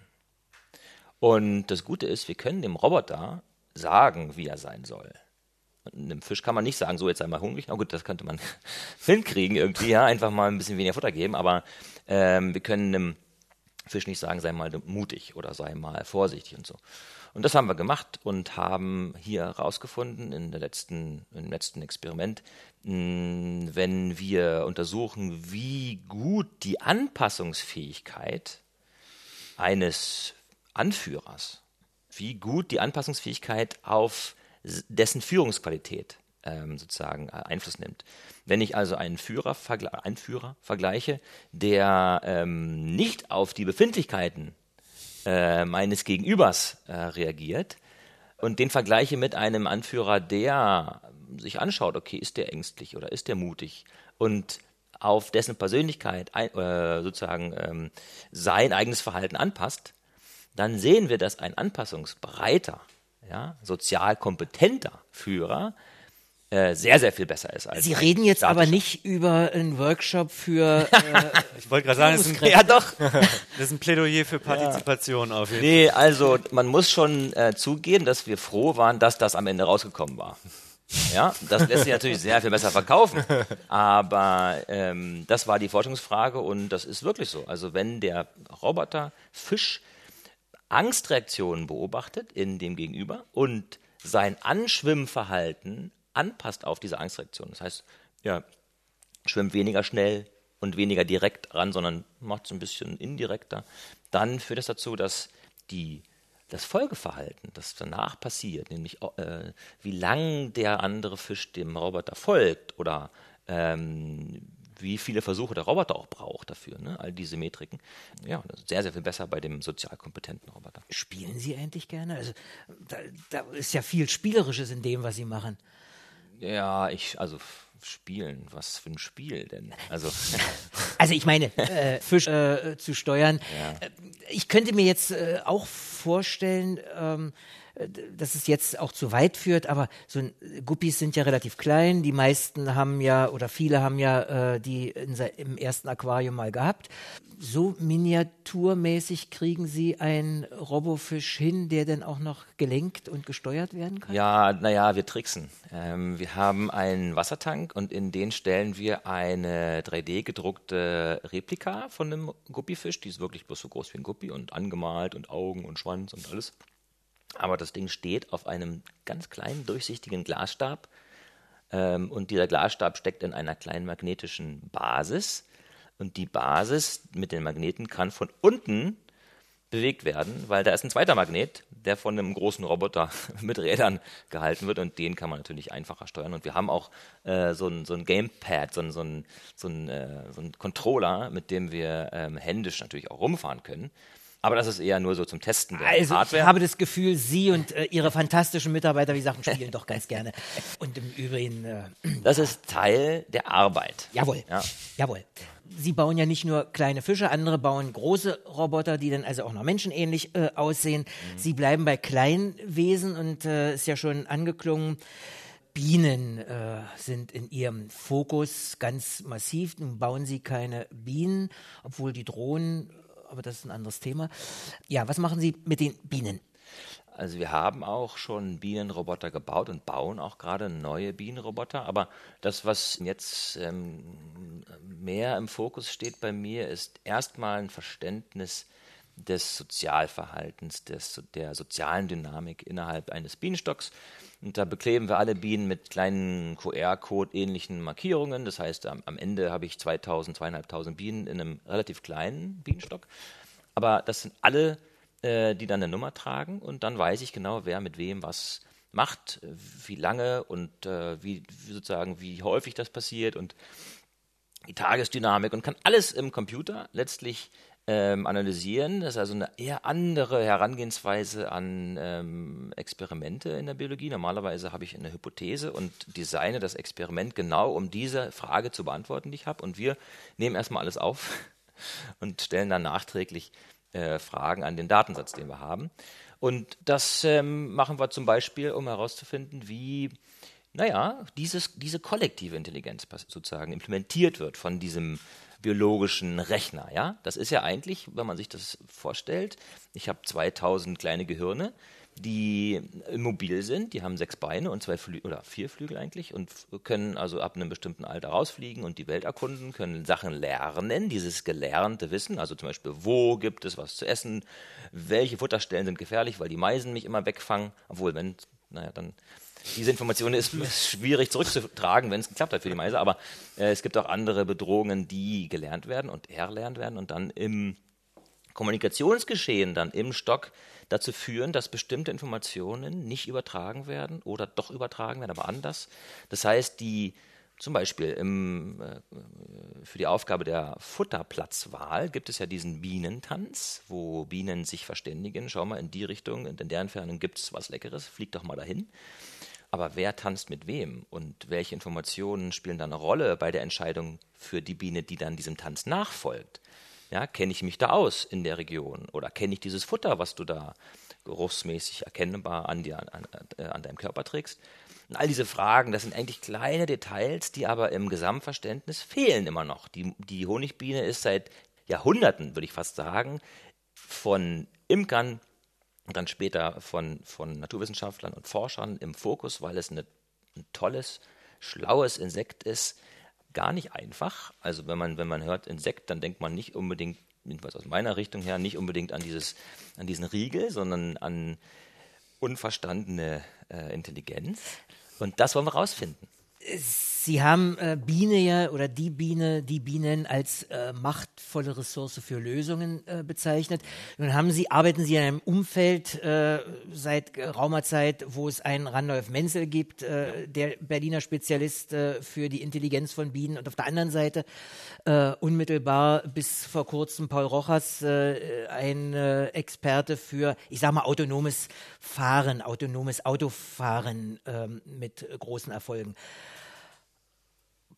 Und das Gute ist, wir können dem Roboter sagen, wie er sein soll. Und einem Fisch kann man nicht sagen, so jetzt einmal hungrig. Na gut, das könnte man hinkriegen irgendwie, ja, einfach mal ein bisschen weniger Futter geben. Aber ähm, wir können einem Fisch nicht sagen, sei mal mutig oder sei mal vorsichtig und so. Und das haben wir gemacht und haben hier herausgefunden in der letzten, im letzten Experiment, wenn wir untersuchen, wie gut die Anpassungsfähigkeit eines Anführers, wie gut die Anpassungsfähigkeit auf dessen Führungsqualität ähm, sozusagen Einfluss nimmt. Wenn ich also einen Führer, einen Führer vergleiche, der ähm, nicht auf die Befindlichkeiten äh, meines Gegenübers äh, reagiert und den vergleiche mit einem Anführer, der sich anschaut, okay, ist der ängstlich oder ist der mutig? Und auf dessen Persönlichkeit ein, äh, sozusagen ähm, sein eigenes Verhalten anpasst, dann sehen wir, dass ein anpassungsbereiter, ja, sozial kompetenter Führer äh, sehr, sehr viel besser ist. Als Sie reden jetzt aber nicht über einen Workshop für. Äh, ich wollte gerade sagen, das ist, ein, ja, doch. das ist ein Plädoyer für Partizipation ja. auf jeden Fall. Nee, also man muss schon äh, zugeben, dass wir froh waren, dass das am Ende rausgekommen war. Ja, das lässt sich natürlich sehr viel besser verkaufen. Aber ähm, das war die Forschungsfrage und das ist wirklich so. Also wenn der Roboter Fisch Angstreaktionen beobachtet in dem Gegenüber und sein Anschwimmverhalten anpasst auf diese Angstreaktion. Das heißt, ja, schwimmt weniger schnell und weniger direkt ran, sondern macht es ein bisschen indirekter. Dann führt das dazu, dass die, das Folgeverhalten, das danach passiert, nämlich äh, wie lang der andere Fisch dem Roboter folgt oder ähm, wie viele Versuche der Roboter auch braucht dafür, ne? all diese Metriken. Ja, sehr, sehr viel besser bei dem sozial kompetenten Roboter. Spielen Sie eigentlich gerne? Also da, da ist ja viel Spielerisches in dem, was Sie machen. Ja, ich, also spielen, was für ein Spiel denn? Also, also ich meine, äh, Fisch äh, zu steuern. Ja. Äh, ich könnte mir jetzt äh, auch vorstellen, ähm, dass es jetzt auch zu weit führt, aber so Guppies sind ja relativ klein. Die meisten haben ja oder viele haben ja äh, die in, im ersten Aquarium mal gehabt. So miniaturmäßig kriegen Sie einen Robofisch hin, der dann auch noch gelenkt und gesteuert werden kann? Ja, naja, wir tricksen. Ähm, wir haben einen Wassertank und in den stellen wir eine 3D gedruckte Replika von einem Guppifisch. Die ist wirklich bloß so groß wie ein Guppi und angemalt und Augen und Schwanz und alles. Aber das Ding steht auf einem ganz kleinen, durchsichtigen Glasstab. Ähm, und dieser Glasstab steckt in einer kleinen magnetischen Basis. Und die Basis mit den Magneten kann von unten bewegt werden, weil da ist ein zweiter Magnet, der von einem großen Roboter mit Rädern gehalten wird und den kann man natürlich einfacher steuern. Und wir haben auch äh, so, ein, so ein Gamepad, so ein, so ein, so ein, äh, so ein Controller, mit dem wir ähm, händisch natürlich auch rumfahren können. Aber das ist eher nur so zum Testen der also Hardware. Ich habe das Gefühl, Sie und äh, Ihre fantastischen Mitarbeiter, wie gesagt, spielen doch ganz gerne. Und im Übrigen. Äh, das ist Teil der Arbeit. Jawohl. Ja. Jawohl. Sie bauen ja nicht nur kleine Fische, andere bauen große Roboter, die dann also auch noch menschenähnlich äh, aussehen. Mhm. Sie bleiben bei Kleinwesen und äh, ist ja schon angeklungen. Bienen äh, sind in ihrem Fokus ganz massiv. Nun bauen sie keine Bienen, obwohl die Drohnen aber das ist ein anderes Thema. Ja, was machen Sie mit den Bienen? Also wir haben auch schon Bienenroboter gebaut und bauen auch gerade neue Bienenroboter. Aber das, was jetzt ähm, mehr im Fokus steht bei mir, ist erstmal ein Verständnis des Sozialverhaltens, des, der sozialen Dynamik innerhalb eines Bienenstocks. Und da bekleben wir alle Bienen mit kleinen QR-Code-ähnlichen Markierungen. Das heißt, am, am Ende habe ich 2000, 2500 Bienen in einem relativ kleinen Bienenstock. Aber das sind alle, äh, die dann eine Nummer tragen und dann weiß ich genau, wer mit wem was macht, wie lange und äh, wie, sozusagen wie häufig das passiert und die Tagesdynamik und kann alles im Computer letztlich ähm, analysieren. Das ist also eine eher andere Herangehensweise an ähm, Experimente in der Biologie. Normalerweise habe ich eine Hypothese und designe das Experiment genau, um diese Frage zu beantworten, die ich habe. Und wir nehmen erstmal alles auf und stellen dann nachträglich äh, Fragen an den Datensatz, den wir haben. Und das ähm, machen wir zum Beispiel, um herauszufinden, wie naja, dieses, diese kollektive Intelligenz sozusagen implementiert wird von diesem biologischen Rechner. Ja? Das ist ja eigentlich, wenn man sich das vorstellt, ich habe 2000 kleine Gehirne, die mobil sind, die haben sechs Beine und zwei Flügel oder vier Flügel eigentlich und können also ab einem bestimmten Alter rausfliegen und die Welt erkunden, können Sachen lernen, dieses gelernte Wissen, also zum Beispiel, wo gibt es was zu essen, welche Futterstellen sind gefährlich, weil die Meisen mich immer wegfangen, obwohl, wenn, naja, dann diese Information ist schwierig zurückzutragen, wenn es geklappt hat für die Meise, aber äh, es gibt auch andere Bedrohungen, die gelernt werden und erlernt werden und dann im Kommunikationsgeschehen dann im Stock dazu führen, dass bestimmte Informationen nicht übertragen werden oder doch übertragen werden, aber anders. Das heißt, die zum Beispiel im, äh, für die Aufgabe der Futterplatzwahl gibt es ja diesen Bienentanz, wo Bienen sich verständigen. Schau mal in die Richtung, in der Entfernung gibt es was Leckeres, flieg doch mal dahin. Aber wer tanzt mit wem und welche Informationen spielen da eine Rolle bei der Entscheidung für die Biene, die dann diesem Tanz nachfolgt? Ja, kenne ich mich da aus in der Region oder kenne ich dieses Futter, was du da geruchsmäßig erkennbar an, dir, an, äh, an deinem Körper trägst? Und all diese Fragen, das sind eigentlich kleine Details, die aber im Gesamtverständnis fehlen immer noch. Die, die Honigbiene ist seit Jahrhunderten, würde ich fast sagen, von Imkern dann später von, von Naturwissenschaftlern und Forschern im Fokus, weil es eine, ein tolles, schlaues Insekt ist. Gar nicht einfach. Also wenn man, wenn man hört Insekt, dann denkt man nicht unbedingt, jedenfalls aus meiner Richtung her, nicht unbedingt an, dieses, an diesen Riegel, sondern an unverstandene äh, Intelligenz. Und das wollen wir rausfinden. Sie haben äh, Biene ja oder die Biene, die Bienen als äh, machtvolle Ressource für Lösungen äh, bezeichnet. Nun haben Sie, arbeiten Sie in einem Umfeld äh, seit geraumer Zeit, wo es einen Randolph Menzel gibt, äh, der Berliner Spezialist äh, für die Intelligenz von Bienen und auf der anderen Seite unmittelbar bis vor kurzem Paul Rochers, ein Experte für, ich sag mal, autonomes Fahren, autonomes Autofahren ähm, mit großen Erfolgen.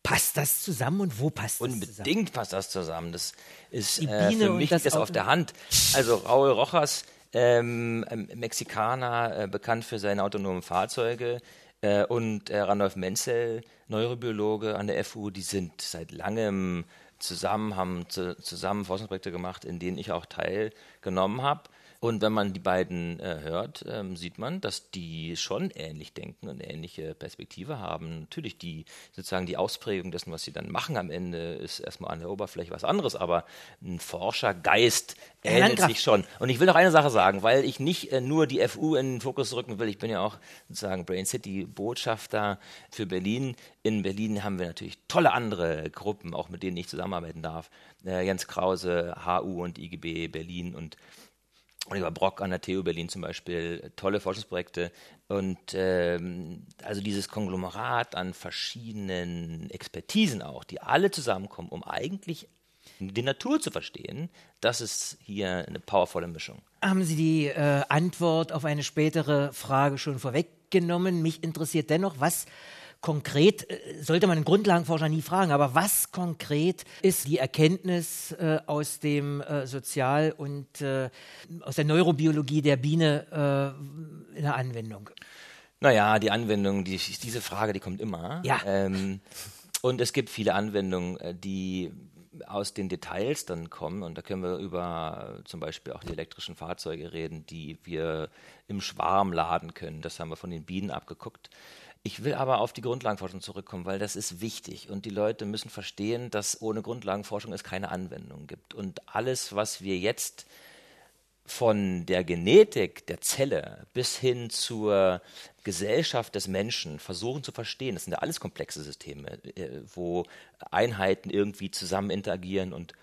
Passt das zusammen und wo passt das Unbedingt zusammen? Unbedingt passt das zusammen. Das ist äh, für mich das, das auf der Hand. Also Raul Rojas, ähm, Mexikaner, äh, bekannt für seine autonomen Fahrzeuge, äh, und äh, Randolph Menzel, Neurobiologe an der FU, die sind seit langem zusammen, haben zu, zusammen Forschungsprojekte gemacht, in denen ich auch teilgenommen habe. Und wenn man die beiden äh, hört, ähm, sieht man, dass die schon ähnlich denken und ähnliche Perspektive haben. Natürlich die sozusagen die Ausprägung dessen, was sie dann machen am Ende, ist erstmal an der Oberfläche was anderes, aber ein Forschergeist ähnelt sich schon. Und ich will noch eine Sache sagen, weil ich nicht äh, nur die FU in den Fokus rücken will, ich bin ja auch sozusagen Brain City Botschafter für Berlin. In Berlin haben wir natürlich tolle andere Gruppen, auch mit denen ich zusammenarbeiten darf. Äh, Jens Krause, HU und IGB Berlin und Oliver Brock an der TU Berlin zum Beispiel, tolle Forschungsprojekte. Und ähm, also dieses Konglomerat an verschiedenen Expertisen auch, die alle zusammenkommen, um eigentlich die Natur zu verstehen, das ist hier eine powervolle Mischung. Haben Sie die äh, Antwort auf eine spätere Frage schon vorweggenommen? Mich interessiert dennoch, was konkret, äh, sollte man einen Grundlagenforscher nie fragen, aber was konkret ist die Erkenntnis äh, aus dem äh, Sozial- und äh, aus der Neurobiologie der Biene äh, in der Anwendung? Naja, die Anwendung, die, diese Frage, die kommt immer. Ja. Ähm, und es gibt viele Anwendungen, äh, die aus den Details dann kommen, und da können wir über zum Beispiel auch die elektrischen Fahrzeuge reden, die wir im Schwarm laden können. Das haben wir von den Bienen abgeguckt. Ich will aber auf die Grundlagenforschung zurückkommen, weil das ist wichtig und die Leute müssen verstehen, dass ohne Grundlagenforschung es keine Anwendung gibt. Und alles, was wir jetzt von der Genetik der Zelle bis hin zur Gesellschaft des Menschen versuchen zu verstehen, das sind ja alles komplexe Systeme, äh, wo Einheiten irgendwie zusammen interagieren und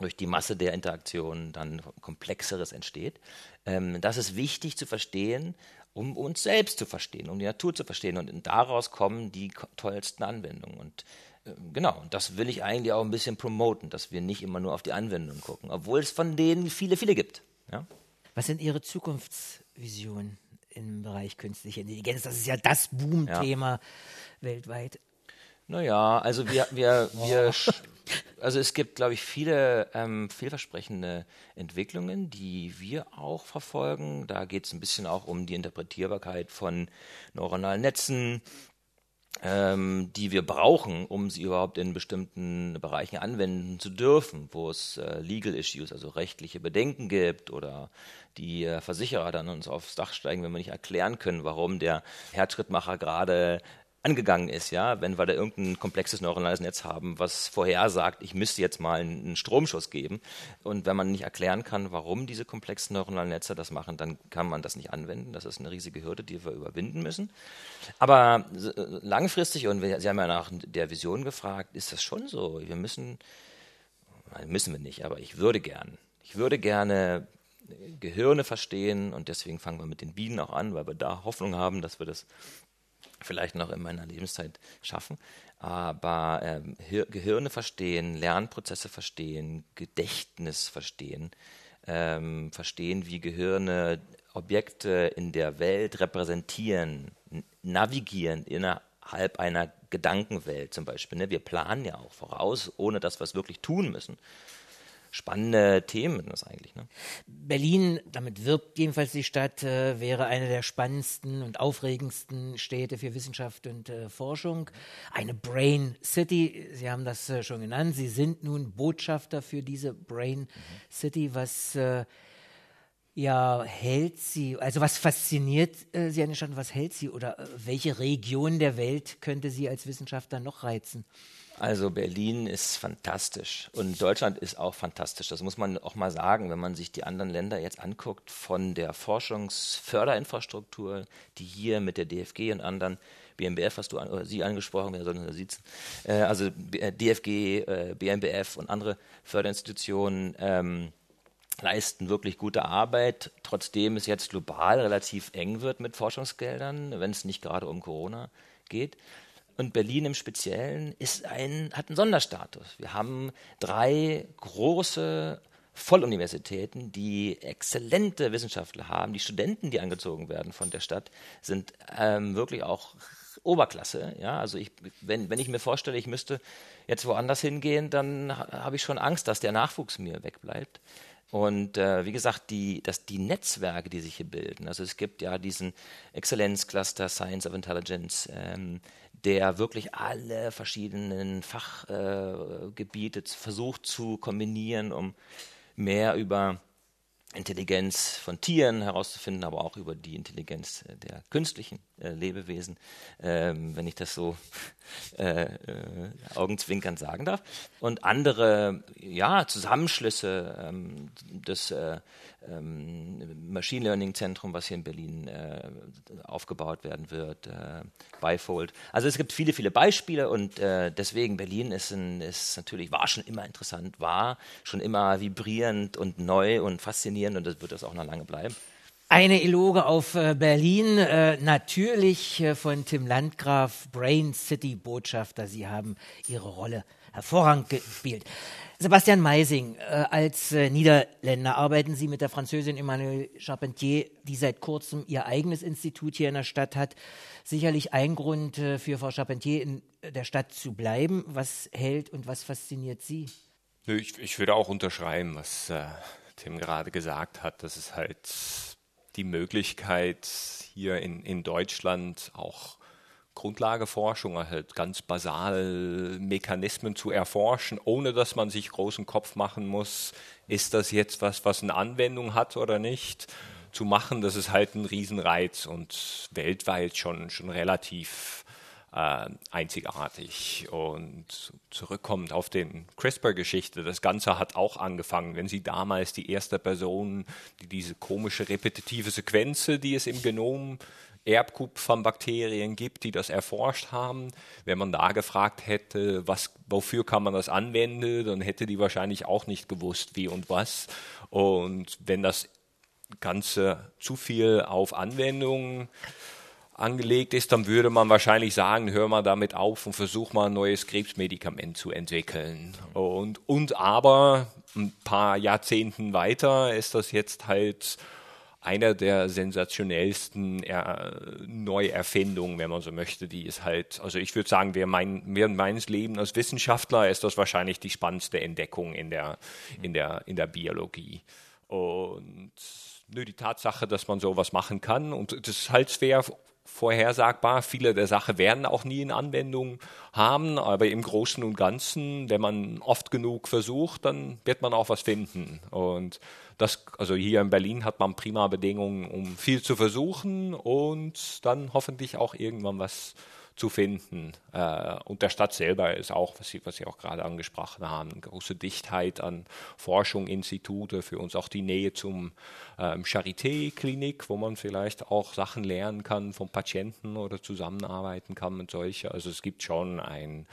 durch die Masse der Interaktionen dann komplexeres entsteht. Ähm, das ist wichtig zu verstehen um uns selbst zu verstehen, um die Natur zu verstehen. Und daraus kommen die tollsten Anwendungen. Und äh, genau, und das will ich eigentlich auch ein bisschen promoten, dass wir nicht immer nur auf die Anwendungen gucken, obwohl es von denen viele, viele gibt. Ja? Was sind Ihre Zukunftsvisionen im Bereich künstliche Intelligenz? Das ist ja das Boom-Thema ja. weltweit. Naja, also wir, wir, wir, also es gibt, glaube ich, viele ähm, vielversprechende Entwicklungen, die wir auch verfolgen. Da geht es ein bisschen auch um die Interpretierbarkeit von neuronalen Netzen, ähm, die wir brauchen, um sie überhaupt in bestimmten Bereichen anwenden zu dürfen, wo es äh, Legal Issues, also rechtliche Bedenken gibt oder die äh, Versicherer dann uns aufs Dach steigen, wenn wir nicht erklären können, warum der Herzschrittmacher gerade angegangen ist, ja, wenn wir da irgendein komplexes neuronales Netz haben, was vorhersagt, ich müsste jetzt mal einen Stromschuss geben. Und wenn man nicht erklären kann, warum diese komplexen neuronalen Netze das machen, dann kann man das nicht anwenden. Das ist eine riesige Hürde, die wir überwinden müssen. Aber langfristig, und Sie haben ja nach der Vision gefragt, ist das schon so. Wir müssen, müssen wir nicht, aber ich würde gern. Ich würde gerne Gehirne verstehen und deswegen fangen wir mit den Bienen auch an, weil wir da Hoffnung haben, dass wir das vielleicht noch in meiner Lebenszeit schaffen. Aber ähm, Gehirne verstehen, Lernprozesse verstehen, Gedächtnis verstehen, ähm, verstehen, wie Gehirne Objekte in der Welt repräsentieren, navigieren innerhalb einer Gedankenwelt zum Beispiel. Ne? Wir planen ja auch voraus, ohne dass wir es wirklich tun müssen spannende Themen das eigentlich. Ne? Berlin, damit wirbt jedenfalls die Stadt, äh, wäre eine der spannendsten und aufregendsten Städte für Wissenschaft und äh, Forschung. Eine Brain City, Sie haben das äh, schon genannt. Sie sind nun Botschafter für diese Brain mhm. City. Was äh, ja hält Sie, also was fasziniert äh, Sie an der Stadt, was hält Sie oder äh, welche Region der Welt könnte Sie als Wissenschaftler noch reizen? Also Berlin ist fantastisch und Deutschland ist auch fantastisch. Das muss man auch mal sagen, wenn man sich die anderen Länder jetzt anguckt, von der Forschungsförderinfrastruktur, die hier mit der DFG und anderen BMBF hast du an, Sie angesprochen, wer soll denn da sitzen? Äh, also äh, DFG, äh, BMBF und andere Förderinstitutionen ähm, leisten wirklich gute Arbeit, trotzdem es jetzt global relativ eng wird mit Forschungsgeldern, wenn es nicht gerade um Corona geht und Berlin im Speziellen ist ein, hat einen Sonderstatus. Wir haben drei große Volluniversitäten, die exzellente Wissenschaftler haben. Die Studenten, die angezogen werden von der Stadt, sind ähm, wirklich auch Oberklasse. Ja? Also ich, wenn, wenn ich mir vorstelle, ich müsste jetzt woanders hingehen, dann habe ich schon Angst, dass der Nachwuchs mir wegbleibt. Und äh, wie gesagt, die, das, die Netzwerke, die sich hier bilden, also es gibt ja diesen Exzellenzcluster Science of Intelligence, ähm, der wirklich alle verschiedenen Fachgebiete äh, versucht zu kombinieren, um mehr über Intelligenz von Tieren herauszufinden, aber auch über die Intelligenz der künstlichen äh, Lebewesen, ähm, wenn ich das so äh, äh, augenzwinkernd sagen darf. Und andere ja, Zusammenschlüsse ähm, des äh, ähm, Machine Learning Zentrum, was hier in Berlin äh, aufgebaut werden wird, äh, Bifold. Also es gibt viele, viele Beispiele und äh, deswegen Berlin ist, ein, ist natürlich, war schon immer interessant, war schon immer vibrierend und neu und faszinierend und das wird das auch noch lange bleiben. Eine Eloge auf äh, Berlin, äh, natürlich äh, von Tim Landgraf, Brain City Botschafter. Sie haben Ihre Rolle hervorragend gespielt. Sebastian Meising, äh, als äh, Niederländer arbeiten Sie mit der Französin Emmanuelle Charpentier, die seit kurzem ihr eigenes Institut hier in der Stadt hat. Sicherlich ein Grund äh, für Frau Charpentier in der Stadt zu bleiben. Was hält und was fasziniert Sie? Ich, ich würde auch unterschreiben, was Tim gerade gesagt hat. Das ist halt die Möglichkeit, hier in, in Deutschland auch Grundlageforschung, halt ganz basal Mechanismen zu erforschen, ohne dass man sich großen Kopf machen muss, ist das jetzt was, was eine Anwendung hat oder nicht, zu machen, das ist halt ein Riesenreiz und weltweit schon, schon relativ äh, einzigartig. Und zurückkommend auf den CRISPR-Geschichte, das Ganze hat auch angefangen, wenn Sie damals die erste Person, die diese komische repetitive Sequenz, die es im Genom Erbgut von Bakterien gibt, die das erforscht haben. Wenn man da gefragt hätte, was, wofür kann man das anwenden, dann hätte die wahrscheinlich auch nicht gewusst, wie und was. Und wenn das Ganze zu viel auf Anwendungen angelegt ist, dann würde man wahrscheinlich sagen, hör mal damit auf und versuch mal ein neues Krebsmedikament zu entwickeln. Und, und aber ein paar Jahrzehnten weiter ist das jetzt halt einer der sensationellsten er Neuerfindungen, wenn man so möchte, die ist halt, also ich würde sagen, während, mein, während meines Lebens als Wissenschaftler ist das wahrscheinlich die spannendste Entdeckung in der, in der, in der Biologie. Und nö, die Tatsache, dass man sowas machen kann und das ist halt schwer vorhersagbar. Viele der Sachen werden auch nie in Anwendung haben, aber im Großen und Ganzen, wenn man oft genug versucht, dann wird man auch was finden. Und das, also hier in Berlin hat man prima Bedingungen, um viel zu versuchen und dann hoffentlich auch irgendwann was zu finden. Äh, und der Stadt selber ist auch, was Sie, was Sie auch gerade angesprochen haben, eine große Dichtheit an Forschung, Institute, für uns auch die Nähe zum ähm, Charité-Klinik, wo man vielleicht auch Sachen lernen kann vom Patienten oder zusammenarbeiten kann mit solchen. Also es gibt schon ein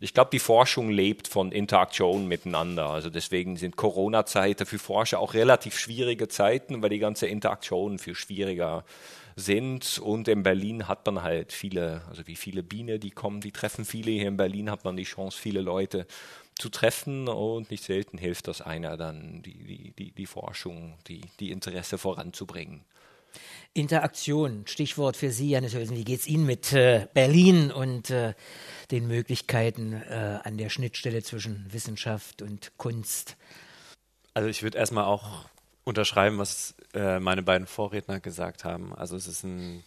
ich glaube, die Forschung lebt von Interaktion miteinander. Also deswegen sind Corona-Zeiten für Forscher auch relativ schwierige Zeiten, weil die ganze Interaktion viel schwieriger sind. Und in Berlin hat man halt viele, also wie viele Biene, die kommen, die treffen viele. Hier in Berlin hat man die Chance, viele Leute zu treffen und nicht selten hilft das einer dann, die, die, die, die Forschung, die, die Interesse voranzubringen. Interaktion, Stichwort für Sie, Janis Hölsen. Wie geht es Ihnen mit äh, Berlin und äh, den Möglichkeiten äh, an der Schnittstelle zwischen Wissenschaft und Kunst? Also ich würde erstmal auch unterschreiben, was äh, meine beiden Vorredner gesagt haben. Also es ist ein,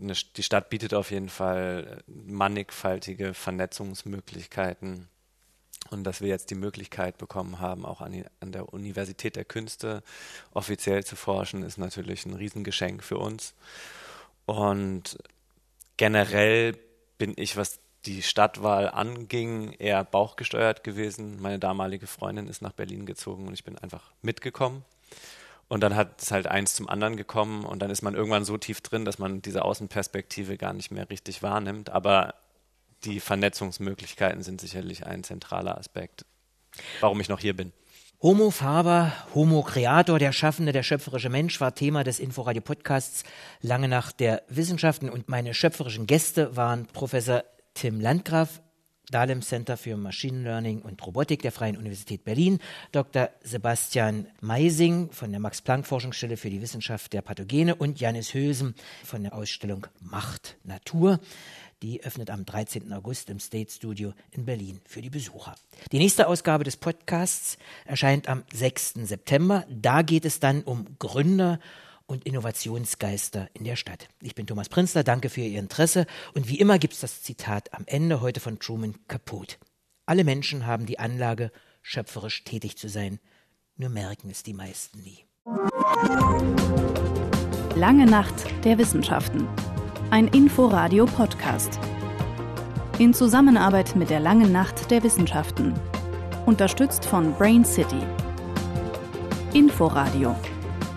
eine, die Stadt bietet auf jeden Fall mannigfaltige Vernetzungsmöglichkeiten. Und dass wir jetzt die Möglichkeit bekommen haben, auch an, die, an der Universität der Künste offiziell zu forschen, ist natürlich ein Riesengeschenk für uns. Und generell bin ich, was die Stadtwahl anging, eher bauchgesteuert gewesen. Meine damalige Freundin ist nach Berlin gezogen und ich bin einfach mitgekommen. Und dann hat es halt eins zum anderen gekommen und dann ist man irgendwann so tief drin, dass man diese Außenperspektive gar nicht mehr richtig wahrnimmt. Aber die Vernetzungsmöglichkeiten sind sicherlich ein zentraler Aspekt, warum ich noch hier bin. Homo Faber, Homo Creator, der Schaffende, der schöpferische Mensch, war Thema des Inforadio Podcasts lange nach der Wissenschaften und meine schöpferischen Gäste waren Professor Tim Landgraf, Dahlem Center für Machine Learning und Robotik der Freien Universität Berlin, Dr. Sebastian Meising von der Max-Planck-Forschungsstelle für die Wissenschaft der Pathogene und Janis Hösen von der Ausstellung Macht Natur. Die öffnet am 13. August im State Studio in Berlin für die Besucher. Die nächste Ausgabe des Podcasts erscheint am 6. September. Da geht es dann um Gründer und Innovationsgeister in der Stadt. Ich bin Thomas Prinzler, danke für Ihr Interesse und wie immer gibt es das Zitat am Ende heute von Truman Capote. Alle Menschen haben die Anlage, schöpferisch tätig zu sein, nur merken es die meisten nie. Lange Nacht der Wissenschaften. Ein Inforadio-Podcast. In Zusammenarbeit mit der Langen Nacht der Wissenschaften. Unterstützt von Brain City. Inforadio